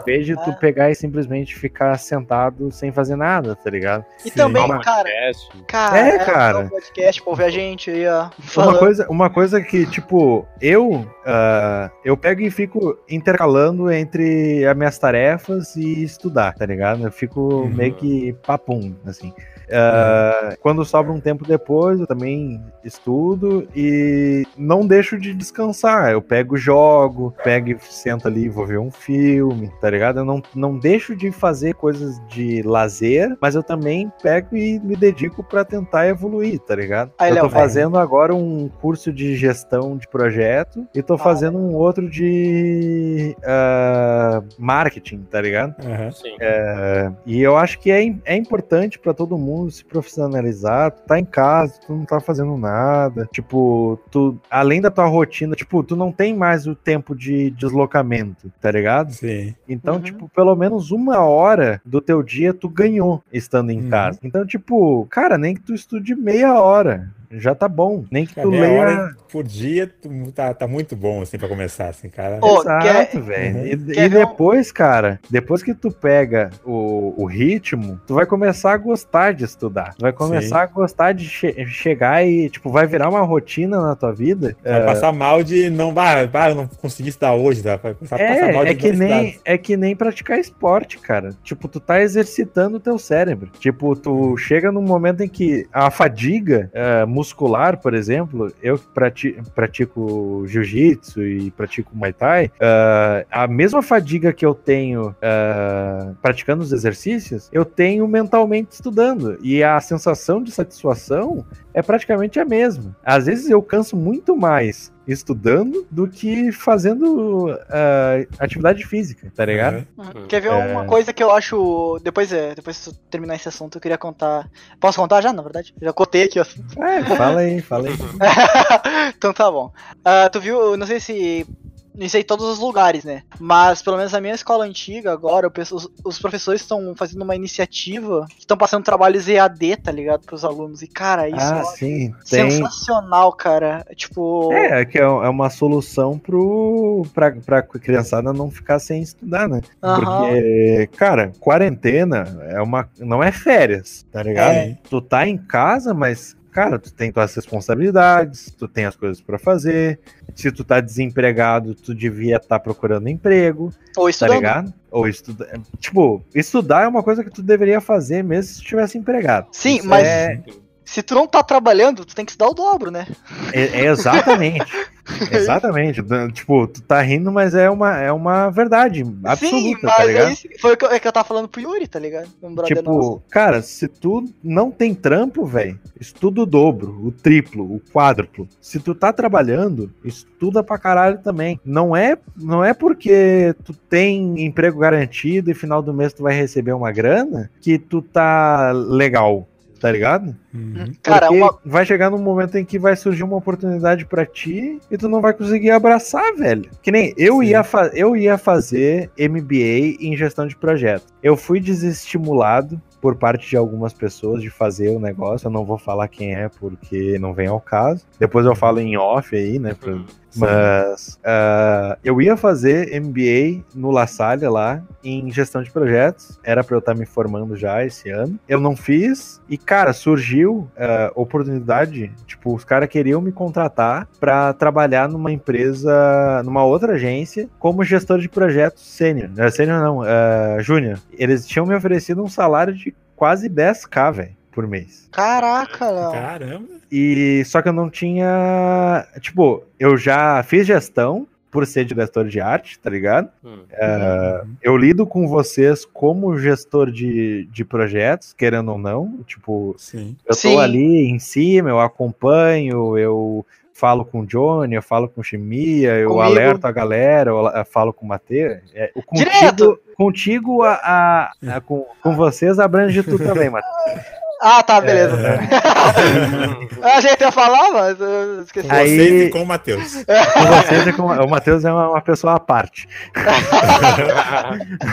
Vez de tu É. pegar e simplesmente ficar sentado sem fazer nada, tá ligado? E também, Toma cara, podcast. cara, É, cara. um podcast pra ouvir a gente aí, ó. Uma coisa, uma coisa que, tipo, eu ah, eu pego e fico intercalando entre as minhas tarefas e estudar, tá ligado? Eu fico Uhum. meio que papum, assim. Ah, Quando sobra um tempo depois, eu também estudo e não deixo de descansar. Eu pego, jogo, pego e sento ali e vou ver um filme, tá ligado? Eu não, não deixo de fazer coisas de lazer, mas eu também pego e me dedico pra tentar evoluir, tá ligado? Aí, eu tô Léo, fazendo agora um curso de gestão de projeto e tô fazendo um outro de ah, marketing, tá ligado? Aham. Sim. E eu acho que é, é importante pra todo mundo se profissionalizar. Tu tá em casa, tu não tá fazendo nada. Tipo, tu, além da tua rotina, tipo, tu não tem mais o tempo de deslocamento, tá ligado? Sim. Então, Uhum. tipo, pelo menos uma hora do teu dia tu ganhou estando em Uhum. casa. Então, tipo, cara, nem que tu estude meia hora. Já tá bom. Nem que Cara, tu leia. hora por dia tu- tá, tá muito bom, assim, pra começar, assim, cara. Ô, Exato, quer- velho. Uhum. E, e depois, cara, depois que tu pega o, o ritmo, tu vai começar a gostar de estudar. Tu vai começar a gostar de che- chegar e, tipo, vai virar uma rotina na tua vida. Vai passar mal de não, bah, bah, eu não consegui estudar hoje, tá? Vai passar, passar É, mal de é que, nem, estudar. é que nem praticar esporte, cara. Tipo, tu tá exercitando o teu cérebro. Tipo, tu chega num momento em que a fadiga eh, muscular, por exemplo, eu pratico jiu-jitsu e pratico muay thai, eh, a mesma fadiga que eu tenho eh, praticando os exercícios, eu tenho mentalmente estudando. E a sensação de satisfação é praticamente a mesma. Às vezes eu canso muito mais estudando do que fazendo ah, atividade física, tá ligado? Aham. Quer ver É. uma coisa que eu acho. Depois, é, depois que eu terminar esse assunto, eu queria contar. Posso contar já, na verdade? Já contei aqui, ó. É, fala aí, fala aí. então tá bom. Ah, tu viu, não sei se Não sei todos os lugares, né? Mas pelo menos na minha escola antiga, agora, os, os professores estão fazendo uma iniciativa que estão passando trabalhos EAD, tá ligado? Pros alunos. E, cara, isso Ah, é sim. Tem. sensacional, cara. Tipo. É, é que é é uma solução pro, pra, pra criançada não ficar sem estudar, né? Aham. Porque, cara, quarentena é uma, não é férias, tá ligado? É. Tu tá em casa, mas, cara, tu tem tuas responsabilidades, tu tem as coisas pra fazer. Se tu tá desempregado, tu devia estar procurando emprego, Ou tá estudando. ligado? Ou estudar. Tipo, estudar é uma coisa que tu deveria fazer mesmo se tu estivesse empregado. Sim, Isso mas É, se tu não tá trabalhando, tu tem que estudar o dobro, né? é- é exatamente. exatamente. Tipo, tu tá rindo, mas é uma, é uma verdade absoluta, Sim, tá ligado? foi o que eu, é que eu tava falando pro Yuri, tá ligado? Um brother nosso. Tipo, cara, se tu não tem trampo, velho, estuda o dobro, o triplo, o quádruplo. Se tu tá trabalhando, estuda pra caralho também. Não é, não é porque tu tem emprego garantido e final do mês tu vai receber uma grana que tu tá legal, tá ligado? Uhum. Cara, uma, vai chegar num momento em que vai surgir uma oportunidade pra ti e tu não vai conseguir abraçar, velho. Que nem eu Sim. ia, fa- eu ia fazer MBA em gestão de projeto. Eu fui desestimulado por parte de algumas pessoas de fazer o negócio. Eu não vou falar quem é porque não vem ao caso. Depois eu falo em off aí, né? pra- mas ah, eu ia fazer MBA no La Salle lá em gestão de projetos. Era pra eu estar me formando já esse ano. Eu não fiz e cara surgiu ah, oportunidade. Tipo os caras queriam me contratar pra trabalhar numa empresa, numa outra agência como gestor de projetos sênior. Uh, sênior não, ah, júnior. Eles tinham me oferecido um salário de quase 10k, velho, por mês. caraca, não. Caramba. E só que eu não tinha. Tipo, eu já fiz gestão por ser diretor de arte, tá ligado? Hum. É, eu lido com vocês como gestor de, de projetos, querendo ou não. Tipo, Sim. eu Sim. tô ali em cima, eu acompanho, eu falo com o Johnny, eu falo com o Chimia, eu Comigo. alerto a galera, eu eu falo com o Matheus. É, contigo, Direto! contigo a, a- a- com, com vocês abrange tu também, Matheus. Ah, tá, beleza. É. A gente ia falar, mas eu esqueci. Com Aí- vocês e com o Matheus. Com vocês é com, o Matheus é uma, uma pessoa à parte.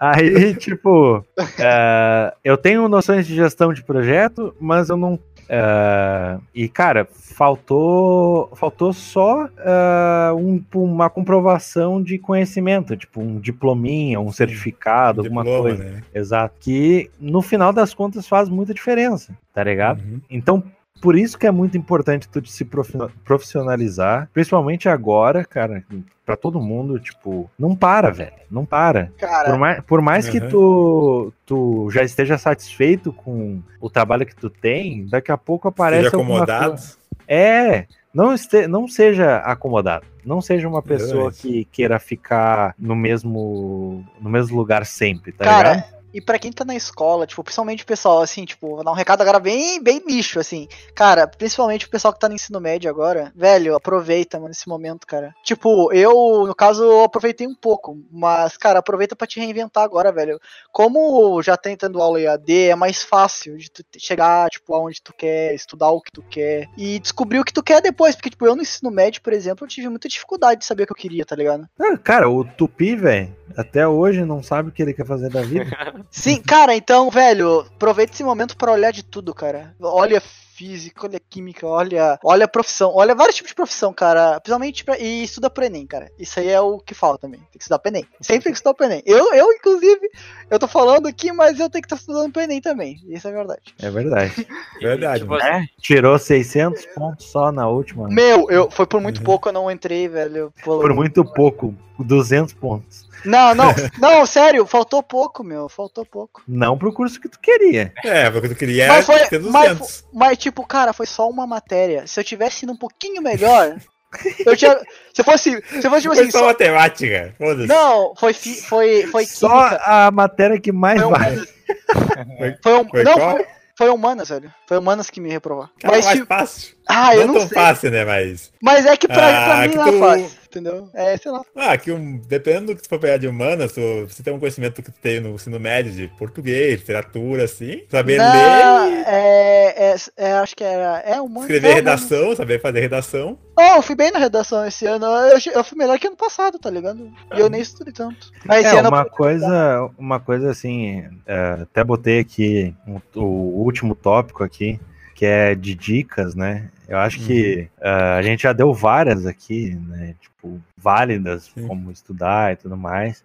Aí, tipo, é, eu tenho noções de gestão de projeto, mas eu não. É, e, cara, faltou, faltou só é, um- uma comprovação de conhecimento, tipo um diplominha, um certificado, alguma Diploma, coisa. né? Exato. Que no final das contas faz muita diferença, tá ligado? Uhum. Então, por isso que é muito importante tu se profi- profissionalizar, principalmente agora, cara, pra todo mundo, tipo, não para, velho, não para. Por Cara, mais, por mais que Uhum. tu, tu já esteja satisfeito com o trabalho que tu tem, daqui a pouco aparece Seja acomodado. coisa. É, não, este, não seja acomodado. Não seja uma pessoa Verdade. que queira ficar no mesmo, no mesmo lugar sempre, tá Cara, ligado? E pra quem tá na escola, tipo, principalmente o pessoal, assim, tipo, vou dar um recado agora bem, bem bicho, assim. Cara, principalmente o pessoal que tá no ensino médio agora, velho, aproveita, mano, esse momento, cara. Tipo, eu, no caso, eu aproveitei um pouco, mas, cara, aproveita pra te reinventar agora, velho. Como já tem tendo aula EAD, é mais fácil de tu chegar, tipo, aonde tu quer, estudar o que tu quer e descobrir o que tu quer depois, porque, tipo, eu no ensino médio, por exemplo, eu tive muita dificuldade de saber o que eu queria, tá ligado? Ah, cara, o Tupi, velho, até hoje não sabe o que ele quer fazer da vida. Sim, cara, então, velho, aproveita esse momento pra olhar de tudo, cara. Olha física, olha química, olha, olha profissão, olha vários tipos de profissão, cara. Principalmente pra, e estuda pro Enem, cara. Isso aí é o que falta também. Tem que estudar pro Enem. Sempre tem que estudar pro Enem. Eu, eu inclusive, eu tô falando aqui, mas eu tenho que estar estudando pro Enem também. Isso é verdade. É verdade. Verdade, tipo, mano. assim, É, tirou 600 pontos só na última. Meu, eu foi por muito Uhum. pouco eu não entrei, velho. Por muito pouco, 200 pontos. Não, não, não, sério, faltou pouco, meu, faltou pouco. Não pro curso que tu queria. É, porque tu queria Mas foi- ter mas 200. Mas, tipo, cara, foi só uma matéria. Se eu tivesse ido um pouquinho melhor, eu tinha. Se fosse. Se fosse, tipo Foi assim. só só- matemática. Foda-se. Não, foi, fi- foi, foi Só química. a matéria que mais Foi vale. Foi, um, Foi não, qual? foi, foi humanas, velho. Foi humanas que me reprovou. Cara, Mas, mais tipo, fácil. ah, eu não não tão sei. fácil, né? Mas. Mas é que pra, pra Ah, mim que não é tu- fácil. Entendeu? É, sei lá. Ah, que um, dependendo do que tu for pegar de humanas, tu, você tem um conhecimento que tu tem no ensino médio de português, literatura, assim, saber Não, ler, é, é, é, acho que é, é humano. escrever é, redação, saber fazer redação. Oh, eu fui bem na redação esse ano. Eu, eu fui melhor que ano passado, tá ligado? E eu nem estudei tanto. Mas esse É, uma coisa, uma coisa assim, é, até botei aqui um- o último tópico aqui, que é de dicas, né? Eu acho que é, a gente já deu várias aqui, né? Tipo, válidas, Sim. como estudar e tudo mais.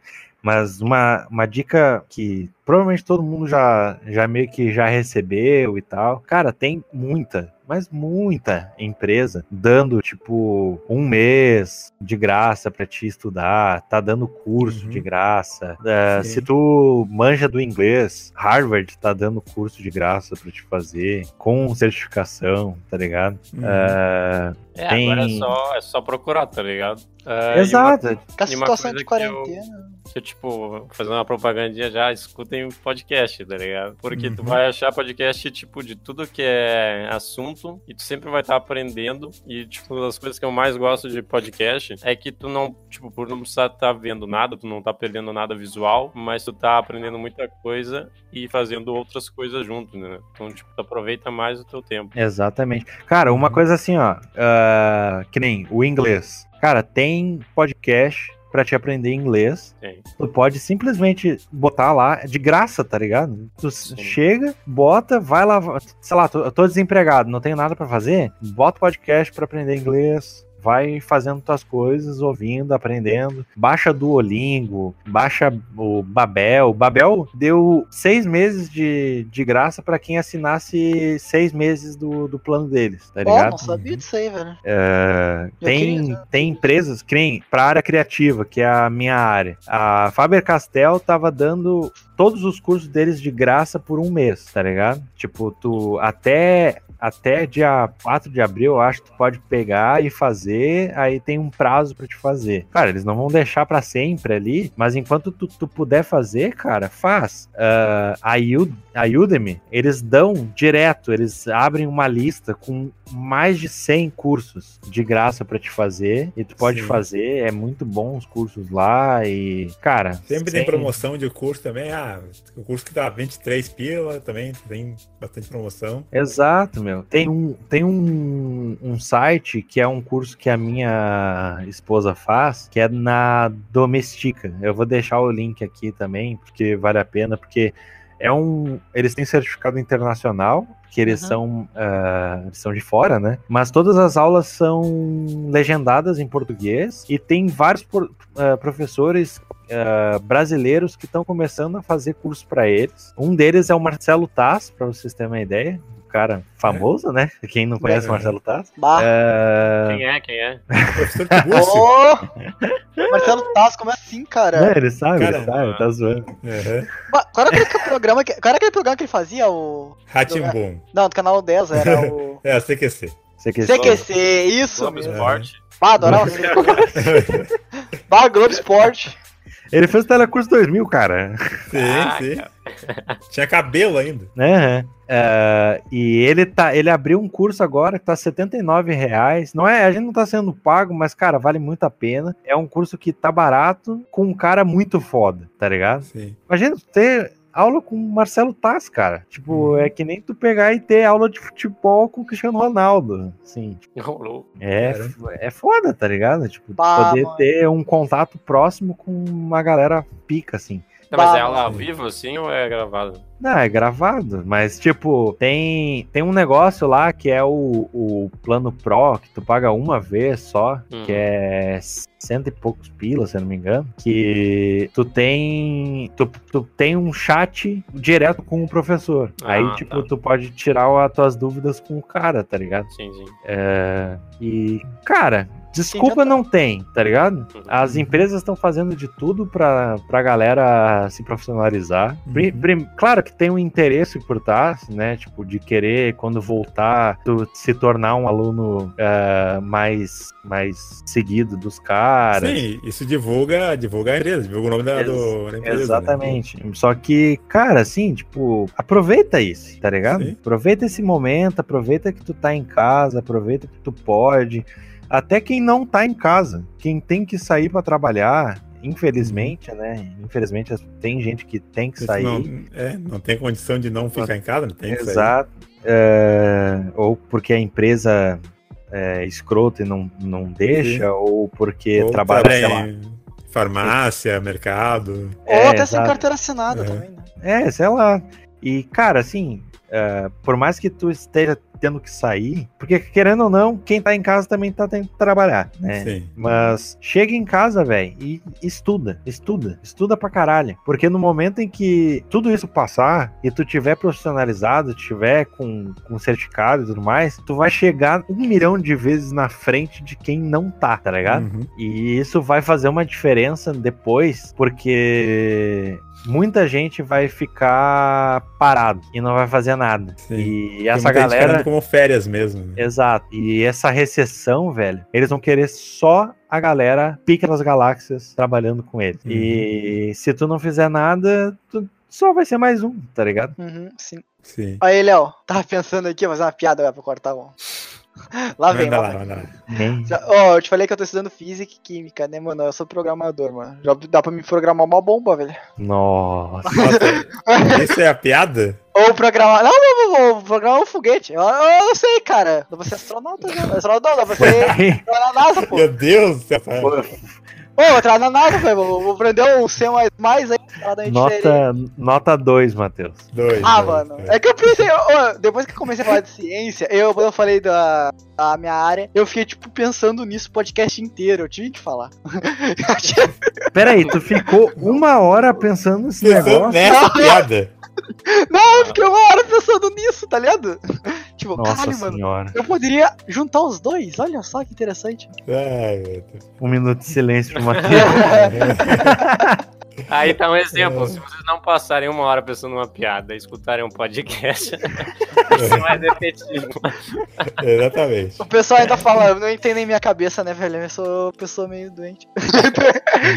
Mas uma, uma dica que provavelmente todo mundo já, já meio que já recebeu e tal. Cara, tem muita, mas muita empresa dando, tipo, um mês de graça pra te estudar, tá dando curso Uhum. de graça. É, se tu manja do inglês, Harvard tá dando curso de graça pra te fazer, com certificação, tá ligado? Uhum. É, É, Tem- agora é só, é só procurar, tá ligado? Uma- exato. Com a E uma situação coisa de quarentena. Que, tipo, fazendo uma propagandinha já, escutem podcast, tá ligado? Porque tu Uhum. vai achar podcast, tipo, de tudo que é assunto e tu sempre vai estar aprendendo. E, tipo, uma das coisas que eu mais gosto de podcast é que tu não, tipo, por não precisar estar vendo nada, tu não tá perdendo nada visual, mas tu tá aprendendo muita coisa e fazendo outras coisas junto, né? Então, tipo, tu aproveita mais o teu tempo. Exatamente. Cara, uma coisa assim, ó, ah, que nem o inglês. Cara, tem podcast pra te aprender inglês. Tem. Tu pode simplesmente botar lá de graça, tá ligado? Tu chega, bota, vai lá, sei lá, tô- eu tô desempregado, não tenho nada pra fazer, bota o podcast pra aprender inglês. Vai fazendo tuas coisas, ouvindo, aprendendo. Baixa Duolingo, baixa o Babel. Babel deu seis meses de, de graça pra quem assinasse seis meses do, do plano deles, tá ligado? não sabia disso aí, velho. É, tem, queria- tem empresas que nem para área criativa, que é a minha área. A Faber Castell tava dando todos os cursos deles de graça por um mês, tá ligado? Tipo, tu até até dia 4 de abril, eu acho que tu pode pegar e fazer, aí tem um prazo pra te fazer. Cara, eles não vão deixar pra sempre ali, mas enquanto tu, tu puder fazer, cara, faz. Ah, a, Ud a Udemy, eles dão direto, eles abrem uma lista com mais de 100 cursos de graça pra te fazer, e tu pode Sim. fazer, é muito bom os cursos lá, e, cara... Sempre tem sem- promoção de curso também. Ah, o curso que tá 23 pila também tem bastante promoção. Exato, meu. Tem um, tem um, um site que é um curso que a minha esposa faz, que é na Domestika. Eu vou deixar o link aqui também, porque vale a pena, porque é um. Eles têm certificado internacional, que eles Uhum. são. ah, eles são de fora, né? Mas todas as aulas são legendadas em português e tem vários por- ah, professores ah, brasileiros que estão começando a fazer curso para eles. Um deles é o Marcelo Taz, para vocês terem uma ideia. Cara famoso, né? Quem não conhece o É. Marcelo. Bah. É... Quem é? Quem é? Professor Tiburcio. Ô! Marcelo Tass, como é assim, cara? Não, ele sabe, Cara, ele sabe, tá zoando. Uhum. Qual era aquele programa que, qual era aquele programa que ele fazia? O... Ratimbum. Não, do canal 10, era o. É, CQC. Você que CQC, isso Globo mesmo. Esporte. Bah, adorava. Bah, Globo Esporte. Ele fez o Telecurso 2000, cara. Sim, Ah, sim. Tinha cabelo ainda. Né? É, e ele tá, ele abriu um curso agora que tá 79 reais. Não é, a gente não tá sendo pago, mas cara, vale muito a pena. É um curso que tá barato com um cara muito foda, tá ligado? Sim. Imagina tu ter aula com o Marcelo Taz, cara. Tipo, Uhum. é que nem tu pegar e ter aula de futebol com o Cristiano Ronaldo. Tipo, Rolou. é, é foda, tá ligado? Tipo, Bah, poder mano. ter um contato próximo com uma galera pica, assim. Não, mas é ela ao vivo assim ou é gravado? Não, é gravado, mas tipo, tem, tem um negócio lá que é o, o plano Pro, que tu paga uma vez só, Hum. que é cento e poucos pilas, se eu não me engano, que tu tem tu, tu tem um chat direto com o professor. Ah, Aí, tipo, tá. tu pode tirar as tuas dúvidas com o cara, tá ligado? Sim, sim. É, e, cara, desculpa Sim, não tem, tá ligado? As empresas estão fazendo de tudo pra, pra galera se profissionalizar. Uhum. claro que tem um interesse por trás, né? Tipo, de querer, quando voltar, tu se tornar um aluno é, mais, mais seguido dos caras. Sim, isso divulga, divulga a empresa, divulga o nome da, do, da empresa. né? Exatamente. Só que, cara, assim, tipo, aproveita isso, tá ligado? Sim. Aproveita esse momento, aproveita que tu tá em casa, aproveita que tu pode. até quem não tá em casa, quem tem que sair para trabalhar, infelizmente, né? Infelizmente tem gente que tem que sair. Não, é, não tem condição de não ficar em casa, não tem que sair. Exato. É, ou porque a empresa é escrota e não, não deixa, ou porque Ou trabalha, sei lá. farmácia, mercado. Ou É, até sem exato. carteira assinada É. também, né? É, sei lá. E, cara, assim, é, por mais que tu esteja tendo que sair, porque querendo ou não, quem tá em casa também tá tendo que trabalhar, né? Sim. Mas chega em casa, velho, e estuda, estuda, estuda pra caralho. Porque no momento em que tudo isso passar e tu tiver profissionalizado, tiver com, com certificado e tudo mais, tu vai chegar um milhão de vezes na frente de quem não tá, tá ligado? Uhum. E isso vai fazer uma diferença depois, porque muita gente vai ficar parado e não vai fazer nada. Sim. E Tem essa galera. esperando como férias mesmo. né? Exato. E essa recessão, velho, eles vão querer só a galera pica das galáxias trabalhando com eles. Uhum. E se tu não fizer nada, tu só vai ser mais um, tá ligado? Uhum, sim. Sim. Aí, Léo, tava pensando aqui, fazer uma piada agora pra cortar um. Lá vem, Manda lá lá, lá. Já- Ó, eu te falei que eu tô estudando física e química, né, mano? Eu sou programador, mano. Já dá pra me programar uma bomba, velho. Nossa. Nossa, isso é a piada? Ou programar. Não, não, não, vou programar um foguete. Eu, eu, eu sei, cara. Dá pra ser astronauta, já. Astronauta, não, dá pra ser. Na NASA, pô. Meu Deus do céu. Ô, vou entrar na NASA, velho. Vou, vou aprender o C mais aí. pra dar diferente. nota nota 2, Matheus. Dois. Ah, dois, mano, é. é que eu pensei, depois que eu comecei a falar de ciência, eu, quando eu falei da, da minha área, eu fiquei, tipo, pensando nisso o podcast inteiro, eu tive que falar. Eu tinha- Pera aí, tu ficou uma hora pensando nesse Pensando negócio? nessa piada. Não, eu fiquei uma hora pensando nisso, tá ligado? Tipo, Nossa caralho, mano, senhora. eu poderia juntar os dois, olha só que interessante. Ai, Deus. Um minuto de silêncio pro Matheus. Aí tá um exemplo. Se vocês não passarem uma hora pensando numa piada e escutarem um podcast, vai ser mais efetivo. Exatamente. O pessoal ainda fala, não entendem minha cabeça, né, velho? Eu sou pessoa meio doente.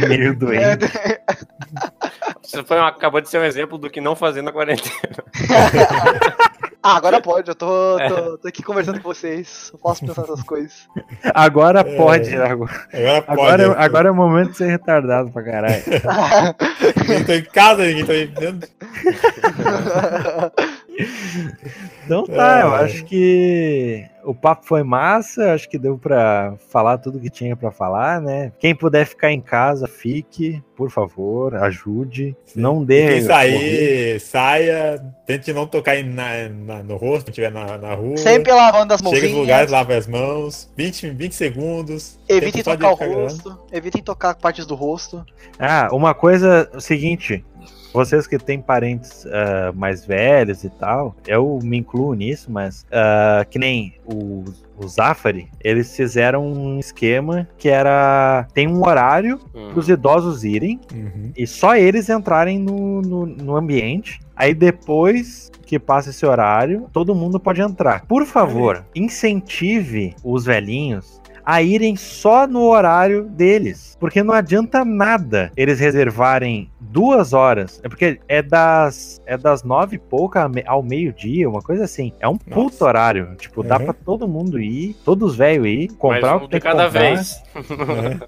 Meio doente. Isso foi um- acabou de ser um exemplo do que não fazer na quarentena. Ah, agora pode, eu tô, tô, tô aqui conversando com vocês. Eu posso pensar nessas coisas. Agora pode. Agora, Agora pode. agora, é- agora é o momento de ser retardado pra caralho. Ninguém tá em casa, ninguém tá dentro. Então tá, eu É. acho que o papo foi massa, acho que deu pra falar tudo que tinha pra falar, né? Quem puder ficar em casa, fique, por favor, ajude. Não dê. Quem sair, saia. Tente não tocar na, na- no rosto, quando estiver na, na rua. Sempre lavando as Chega nos lugares, lava as mãos. 20, 20 segundos. Evitem tocar o rosto. Evitem tocar partes do rosto. Ah, uma coisa é o seguinte. Vocês que têm parentes ah, mais velhos e tal, eu me incluo nisso, mas ah, que nem o, o Zafari, eles fizeram um esquema que era. Tem um horário Hum. para os idosos irem Uhum. e só eles entrarem no, no, no ambiente. Aí depois que passa esse horário, todo mundo pode entrar. Por favor, incentive os velhinhos a irem só no horário deles. Porque não adianta nada eles reservarem duas horas. É porque é das, é das nove e pouca ao meio-dia, uma coisa assim. É um puto Nossa. horário. Tipo, dá Uhum. pra todo mundo ir, todos os velhos ir, comprar Mais o um que tem de cada comprar. vez.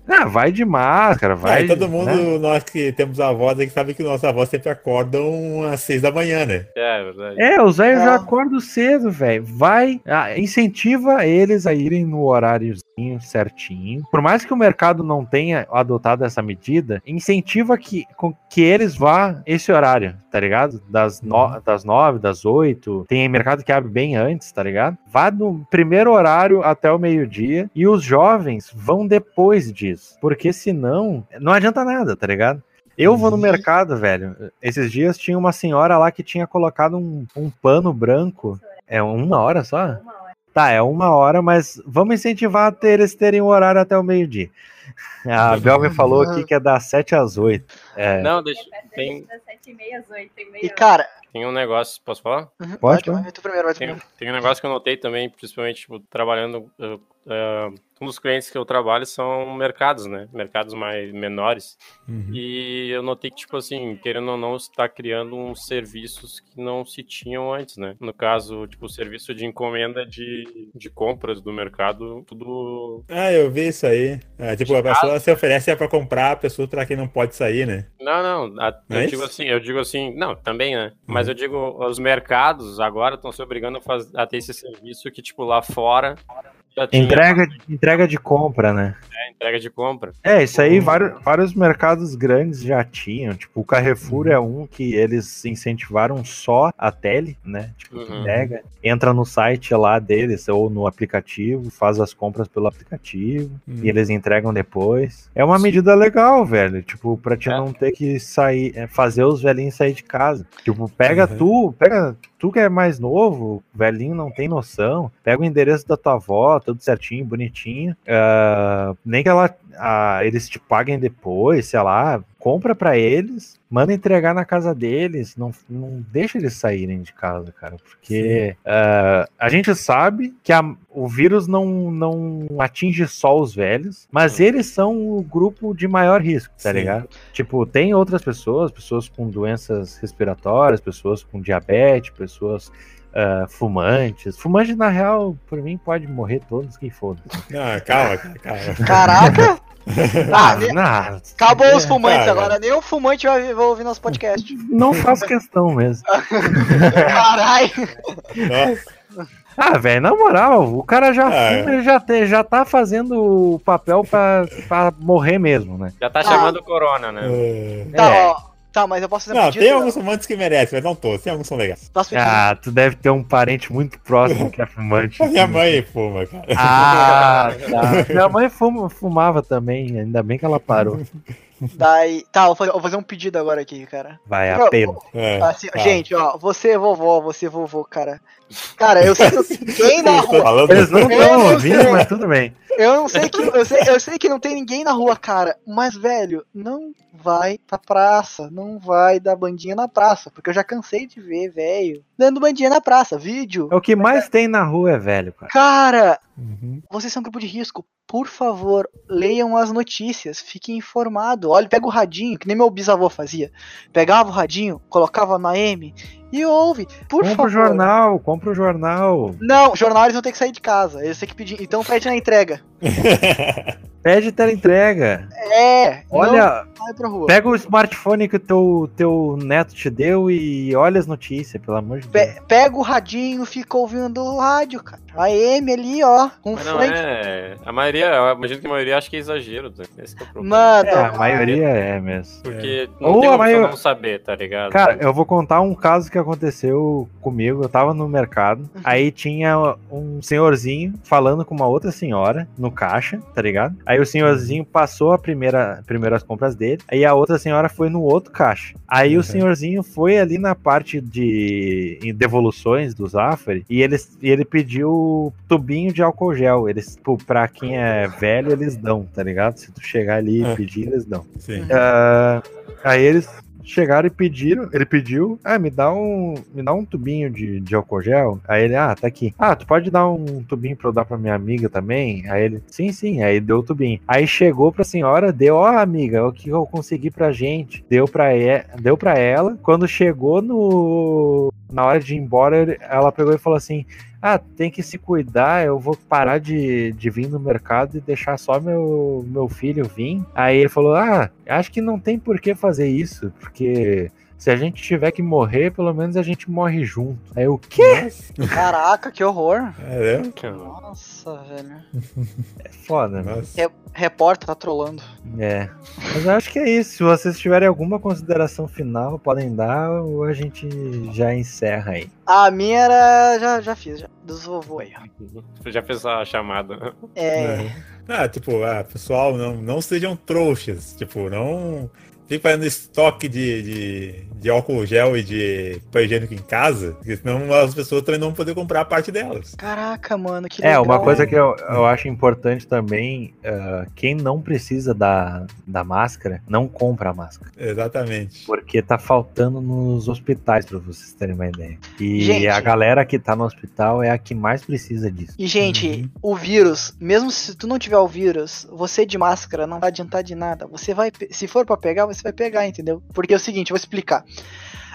Ah, vai de máscara, vai. Todo mundo, né? nós que temos avós aí, que sabe que nossos avós sempre acordam às 6 da manhã, né? É, é verdade. É, os velhos já É. acordam cedo, velho. Vai, ah, incentiva eles a irem no horáriozinho certinho. Por mais que o mercado não tenha adotado essa medida, incentiva que, com que eles vá esse horário, tá ligado? Das, no, das nove, das oito. Tem mercado que abre bem antes, tá ligado? Vá no primeiro horário até o meio-dia e os jovens vão depois disso. Porque senão, não adianta nada, tá ligado? Eu vou no Uhum. mercado, velho. Esses dias tinha uma senhora lá que tinha colocado um, um pano branco. É uma hora só? Uma hora. Tá, é uma hora, mas vamos incentivar a ter, eles terem o horário até o meio-dia. A Bel me falou aqui que é das 7 às 8. É, Não, deixa. É, Tem, sete e meia às oito e meia. E, cara. tem um negócio. Posso falar? uhum, Pode, pode. vai tu primeiro, vai tu Tem, primeiro. tem um negócio que eu notei também, principalmente tipo, trabalhando uh, um dos clientes que eu trabalho são mercados, né? Mercados mais menores. Uhum. E eu notei que, tipo assim, querendo ou não, está criando uns serviços que não se tinham antes, né? No caso, tipo, o serviço de encomenda de, de compras do mercado, tudo. Ah, eu vi isso aí. É, tipo, a pessoa se oferece para comprar a pessoa para quem não pode sair, né? Não, não. A, não eu é digo assim, eu digo assim, não, também, né? Uhum. Mas eu digo, os mercados agora estão se obrigando a, fazer, a ter esse serviço que, tipo, lá fora Entrega, entrega de compra, né? É, entrega de compra. É, isso aí vários, vários mercados grandes já tinham. Tipo, o Carrefour uhum. é um que eles incentivaram só a tele, né? Tipo, uhum. pega, entra no site lá deles ou no aplicativo, faz as compras pelo aplicativo uhum. e eles entregam depois. É uma medida legal, velho. Tipo, pra te é. não ter que sair, é, fazer os velhinhos sair de casa. Tipo, pega uhum. tu, pega tu que é mais novo, velhinho, não tem noção, pega o endereço da tua avó, tudo certinho, bonitinho. Uh, nem que ela, uh, eles te paguem depois, sei lá, compra para eles, manda entregar na casa deles, não, não deixa eles saírem de casa, cara, porque uh, a gente sabe que a, o vírus não, não atinge só os velhos, mas eles são o grupo de maior risco, tá Sim. ligado? Tipo, tem outras pessoas, pessoas com doenças respiratórias, pessoas com diabetes, pessoas uh, fumantes. Fumante, na real, por mim, pode morrer todos quem for. Ah, calma, calma. Caraca! Ah, ah, acabou os fumantes agora, nem o fumante vai, vai ouvir nosso podcast. Não faço questão mesmo. Caralho! Ah, velho, na moral, o cara já ah, fuma, ele já, te, já tá fazendo o papel pra, pra morrer mesmo, né? Já tá chamando ah. corona, né? É. Tá, ó. Tá, mas eu posso fazer Não, pedido, tem alguns fumantes que merecem, mas não todos. Tem alguns que são legais. Ah, tu deve ter um parente muito próximo que é fumante. Minha mãe fuma, cara. Ah, tá. Minha mãe fuma, fumava também, ainda bem que ela parou. Daí, tá, vou fazer, vou fazer um pedido agora aqui, cara. Vai, apelo. É, assim, tá. Gente, ó, você é vovó, você é vovô, cara. Cara, eu sei que ninguém na rua. Eles não estão ouvindo, mas tudo bem. Eu não sei que. Eu sei, eu sei que não tem ninguém na rua, cara. Mas, velho, não vai pra praça. Não vai dar bandinha na praça. Porque eu já cansei de ver, velho. Dando bandinha na praça, vídeo. É o que mais tem na rua, é velho, cara. Cara, uhum. vocês são um grupo de risco. Por favor, leiam as notícias, fiquem informados. Olha, pega o radinho, que nem meu bisavô fazia. Pegava o radinho, colocava na M e ouve. Por compra favor. Compra o jornal, compra o jornal. Não, jornal eles vão ter que sair de casa. Eles têm que pedir. Então pede na entrega. Pede teleentrega. É. Olha, pega o smartphone que o teu, teu neto te deu e olha as notícias, pelo amor de Pe Deus. Pega o radinho, fica ouvindo o rádio, cara. A M ali, ó. Com Mas não é. A maioria, eu imagino que a maioria acha que é exagero. Né? Esse é o problema. Mano, é, a maioria é mesmo. Porque é. não Ou tem a maior... não saber, tá ligado? Cara, eu vou contar um caso que aconteceu comigo. Eu tava no mercado, uhum. aí tinha um senhorzinho falando com uma outra senhora no caixa, tá ligado? Aí o senhorzinho passou a primeira primeiras compras dele, aí a outra senhora foi no outro caixa. Aí uhum. o senhorzinho foi ali na parte de devoluções do Zafari e ele, ele pediu tubinho de álcool gel. Eles, tipo, pra quem é velho, eles dão, tá ligado? Se tu chegar ali e é. pedir, eles dão. Sim. Uh, aí eles chegaram e pediram, ele pediu, ah, me dá um, me dá um tubinho de, de álcool gel. Aí ele, ah, tá aqui. Ah, tu pode dar um tubinho pra eu dar pra minha amiga também? Aí ele, sim, sim. Aí deu o tubinho. Aí chegou pra senhora, deu, ó, oh, amiga, o que eu consegui pra gente. Deu pra, e, deu pra ela. Quando chegou no, na hora de ir embora, ela pegou e falou assim, ah, tem que se cuidar, eu vou parar de, de vir no mercado e deixar só meu, meu filho vir. Aí ele falou, ah, acho que não tem por que fazer isso, porque se a gente tiver que morrer, pelo menos a gente morre junto. Aí o quê? Caraca, que horror. É, Nossa, velho. É foda, né? Re repórter tá trolando. É. Mas eu acho que é isso. Se vocês tiverem alguma consideração final, podem dar ou a gente já encerra aí. A minha era. Já, já fiz, já. Dos vovô aí, ó. Já fez a chamada. É. é. Ah, tipo, ah, pessoal, não, não sejam trouxas. Tipo, não fica fazendo estoque de, de, de álcool gel e de papel higiênico em casa, porque senão as pessoas também não vão poder comprar a parte delas. Caraca, mano, que É, legal. uma coisa que eu, eu acho importante também, ah, quem não precisa da, da máscara, não compra a máscara. Exatamente. Porque tá faltando nos hospitais, pra vocês terem uma ideia. E Gente. a galera que tá no hospital é a que mais precisa disso. E, gente, Uhum. o vírus, mesmo se tu não tiver o vírus, você de máscara não vai adiantar de nada. Você vai, se for pra pegar, você vai pegar, entendeu? Porque é o seguinte, eu vou explicar.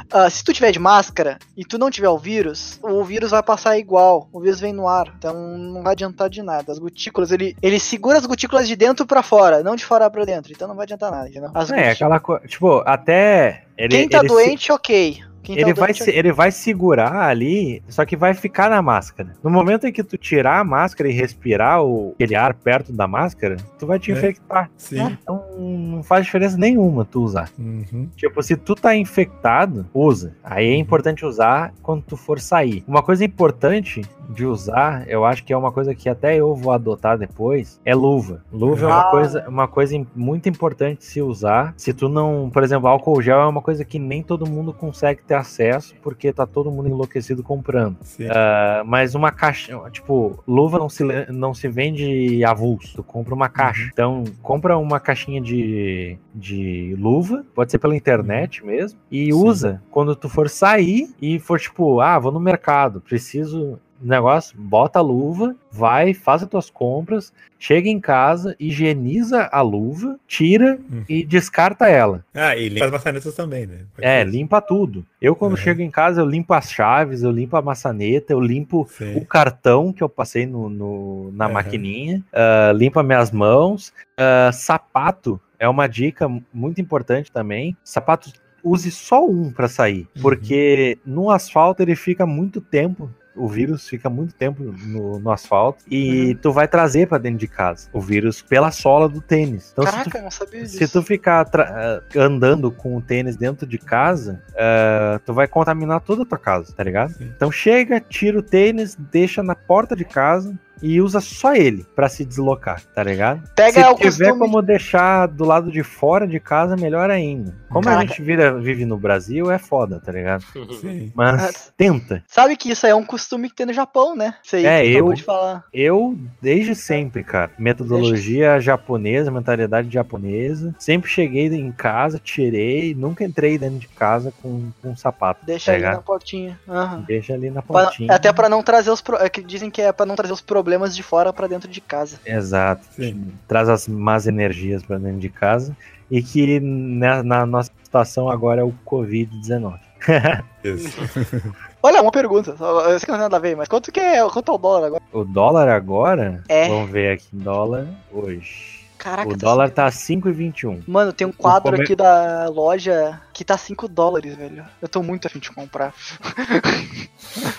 Ah, se tu tiver de máscara e tu não tiver o vírus, o vírus vai passar igual. O vírus vem no ar, então não vai adiantar de nada. As gotículas, ele, ele segura as gotículas de dentro pra fora, não de fora pra dentro. Então não vai adiantar nada, entendeu? As É, gotículas- aquela coisa. Tipo, até. Ele, Quem tá ele se- doente, ok. Quem tá ele vai, doente, se- ele vai segurar ali, só que vai ficar na máscara. No momento em que tu tirar a máscara e respirar o, aquele ar perto da máscara, tu vai te É. infectar. Sim. Então não faz diferença nenhuma tu usar. Uhum. Tipo, se tu tá infectado, usa. Aí é importante usar quando tu for sair. Uma coisa importante de usar, eu acho que é uma coisa que até eu vou adotar depois, é luva. Luva é uma Ah. coisa, uma coisa muito importante de se usar. Se tu não, por exemplo, álcool gel é uma coisa que nem todo mundo consegue ter acesso, porque tá todo mundo enlouquecido comprando. Ah, mas uma caixa, tipo, luva não se, não se vende avulso, tu compra uma caixa. Então, compra uma caixinha de, de luva, pode ser pela internet mesmo, e Sim. usa quando tu for sair e for tipo, ah, vou no mercado, preciso negócio, bota a luva, vai, faz as tuas compras, chega em casa, higieniza a luva, tira Hum. e descarta ela. Ah, e limpa as maçanetas também, né? É, limpa tudo. Eu, quando Uhum. chego em casa, eu limpo as chaves, eu limpo a maçaneta, eu limpo o Sim. cartão que eu passei no, no- na Uhum. maquininha, ah, limpa minhas mãos. Ah, sapato é uma dica muito importante também. Sapato, use só um para sair, Uhum. porque no asfalto ele fica muito tempo. O vírus fica muito tempo no, no asfalto e Uhum. tu vai trazer para dentro de casa o vírus pela sola do tênis. Então, tu Caraca, eu não sabia disso. se tu ficar ah, andando com o tênis dentro de casa, ah, tu vai contaminar toda a tua casa, tá ligado? Sim. Então chega, tira o tênis, deixa na porta de casa e usa só ele pra se deslocar, tá ligado? Pega se tiver costume- como deixar do lado de fora de casa, melhor ainda. Como a Caraca. gente vira- vive no Brasil, é foda, tá ligado? Sim. Mas tenta. Sabe que isso aí é um costume que tem no Japão, né? Isso aí É, eu- de falar. Eu, desde sempre, cara, metodologia japonesa, mentalidade japonesa, sempre cheguei em casa, tirei, nunca entrei dentro de casa com, com sapato. Deixa tá ali na portinha. Aham. Deixa ali na Pra- pontinha. até pra não trazer os. Pro... é que dizem que é pra não trazer os problemas de fora pra dentro de casa. Exato. Sim. Traz as más energias pra dentro de casa. E que na, na nossa situação agora é o Covid-19. Isso. Olha, uma pergunta. Eu sei que não tem nada a ver, mas quanto que é. Quanto é o dólar agora? O dólar agora, É. vamos ver aqui, dólar hoje. Caraca, o tá dólar tá 5,21. Mano, tem um quadro come- aqui da loja que tá 5 dólares, velho. Eu tô muito afim de comprar.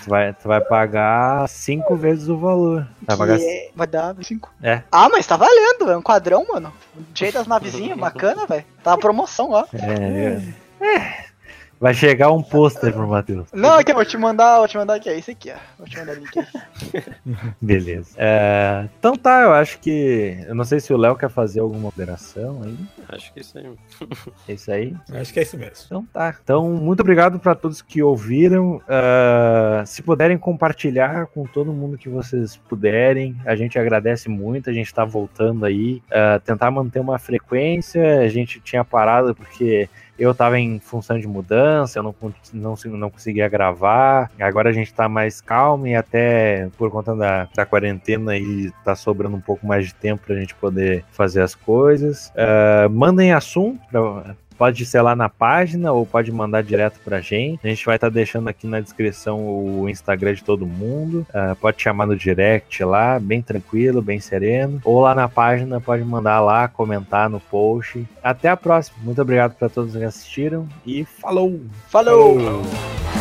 Tu vai, tu vai pagar cinco vezes o valor. Vai pagar é- Vai dar 5. É. Ah, mas tá valendo, é um quadrão, mano. Cheio das navezinhas, bacana, velho. Tá na promoção, ó. É, é. Vai chegar um pôster pro Matheus. Não, aqui, eu vou te mandar, vou te mandar aqui, é esse aqui, ó. Vou te mandar link aí. Beleza. É, então tá, eu acho que. Eu não sei se o Léo quer fazer alguma operação aí. Acho que isso aí. É isso aí. Acho que é isso mesmo. Então tá. Então, muito obrigado para todos que ouviram. Ah, se puderem compartilhar com todo mundo que vocês puderem, a gente agradece muito. A gente tá voltando aí. Ah, tentar manter uma frequência. A gente tinha parado porque eu tava em função de mudança, eu não, não, não conseguia gravar. Agora a gente tá mais calmo e até por conta da, da quarentena aí tá sobrando um pouco mais de tempo pra gente poder fazer as coisas. Ah, mandem assunto pra, Pode ser lá na página ou pode mandar direto pra gente. A gente vai estar deixando aqui na descrição o Instagram de todo mundo. Ah, pode chamar no direct lá, bem tranquilo, bem sereno. Ou lá na página, pode mandar lá, comentar no post. Até a próxima. Muito obrigado para todos que assistiram e falou! Falou! Falou.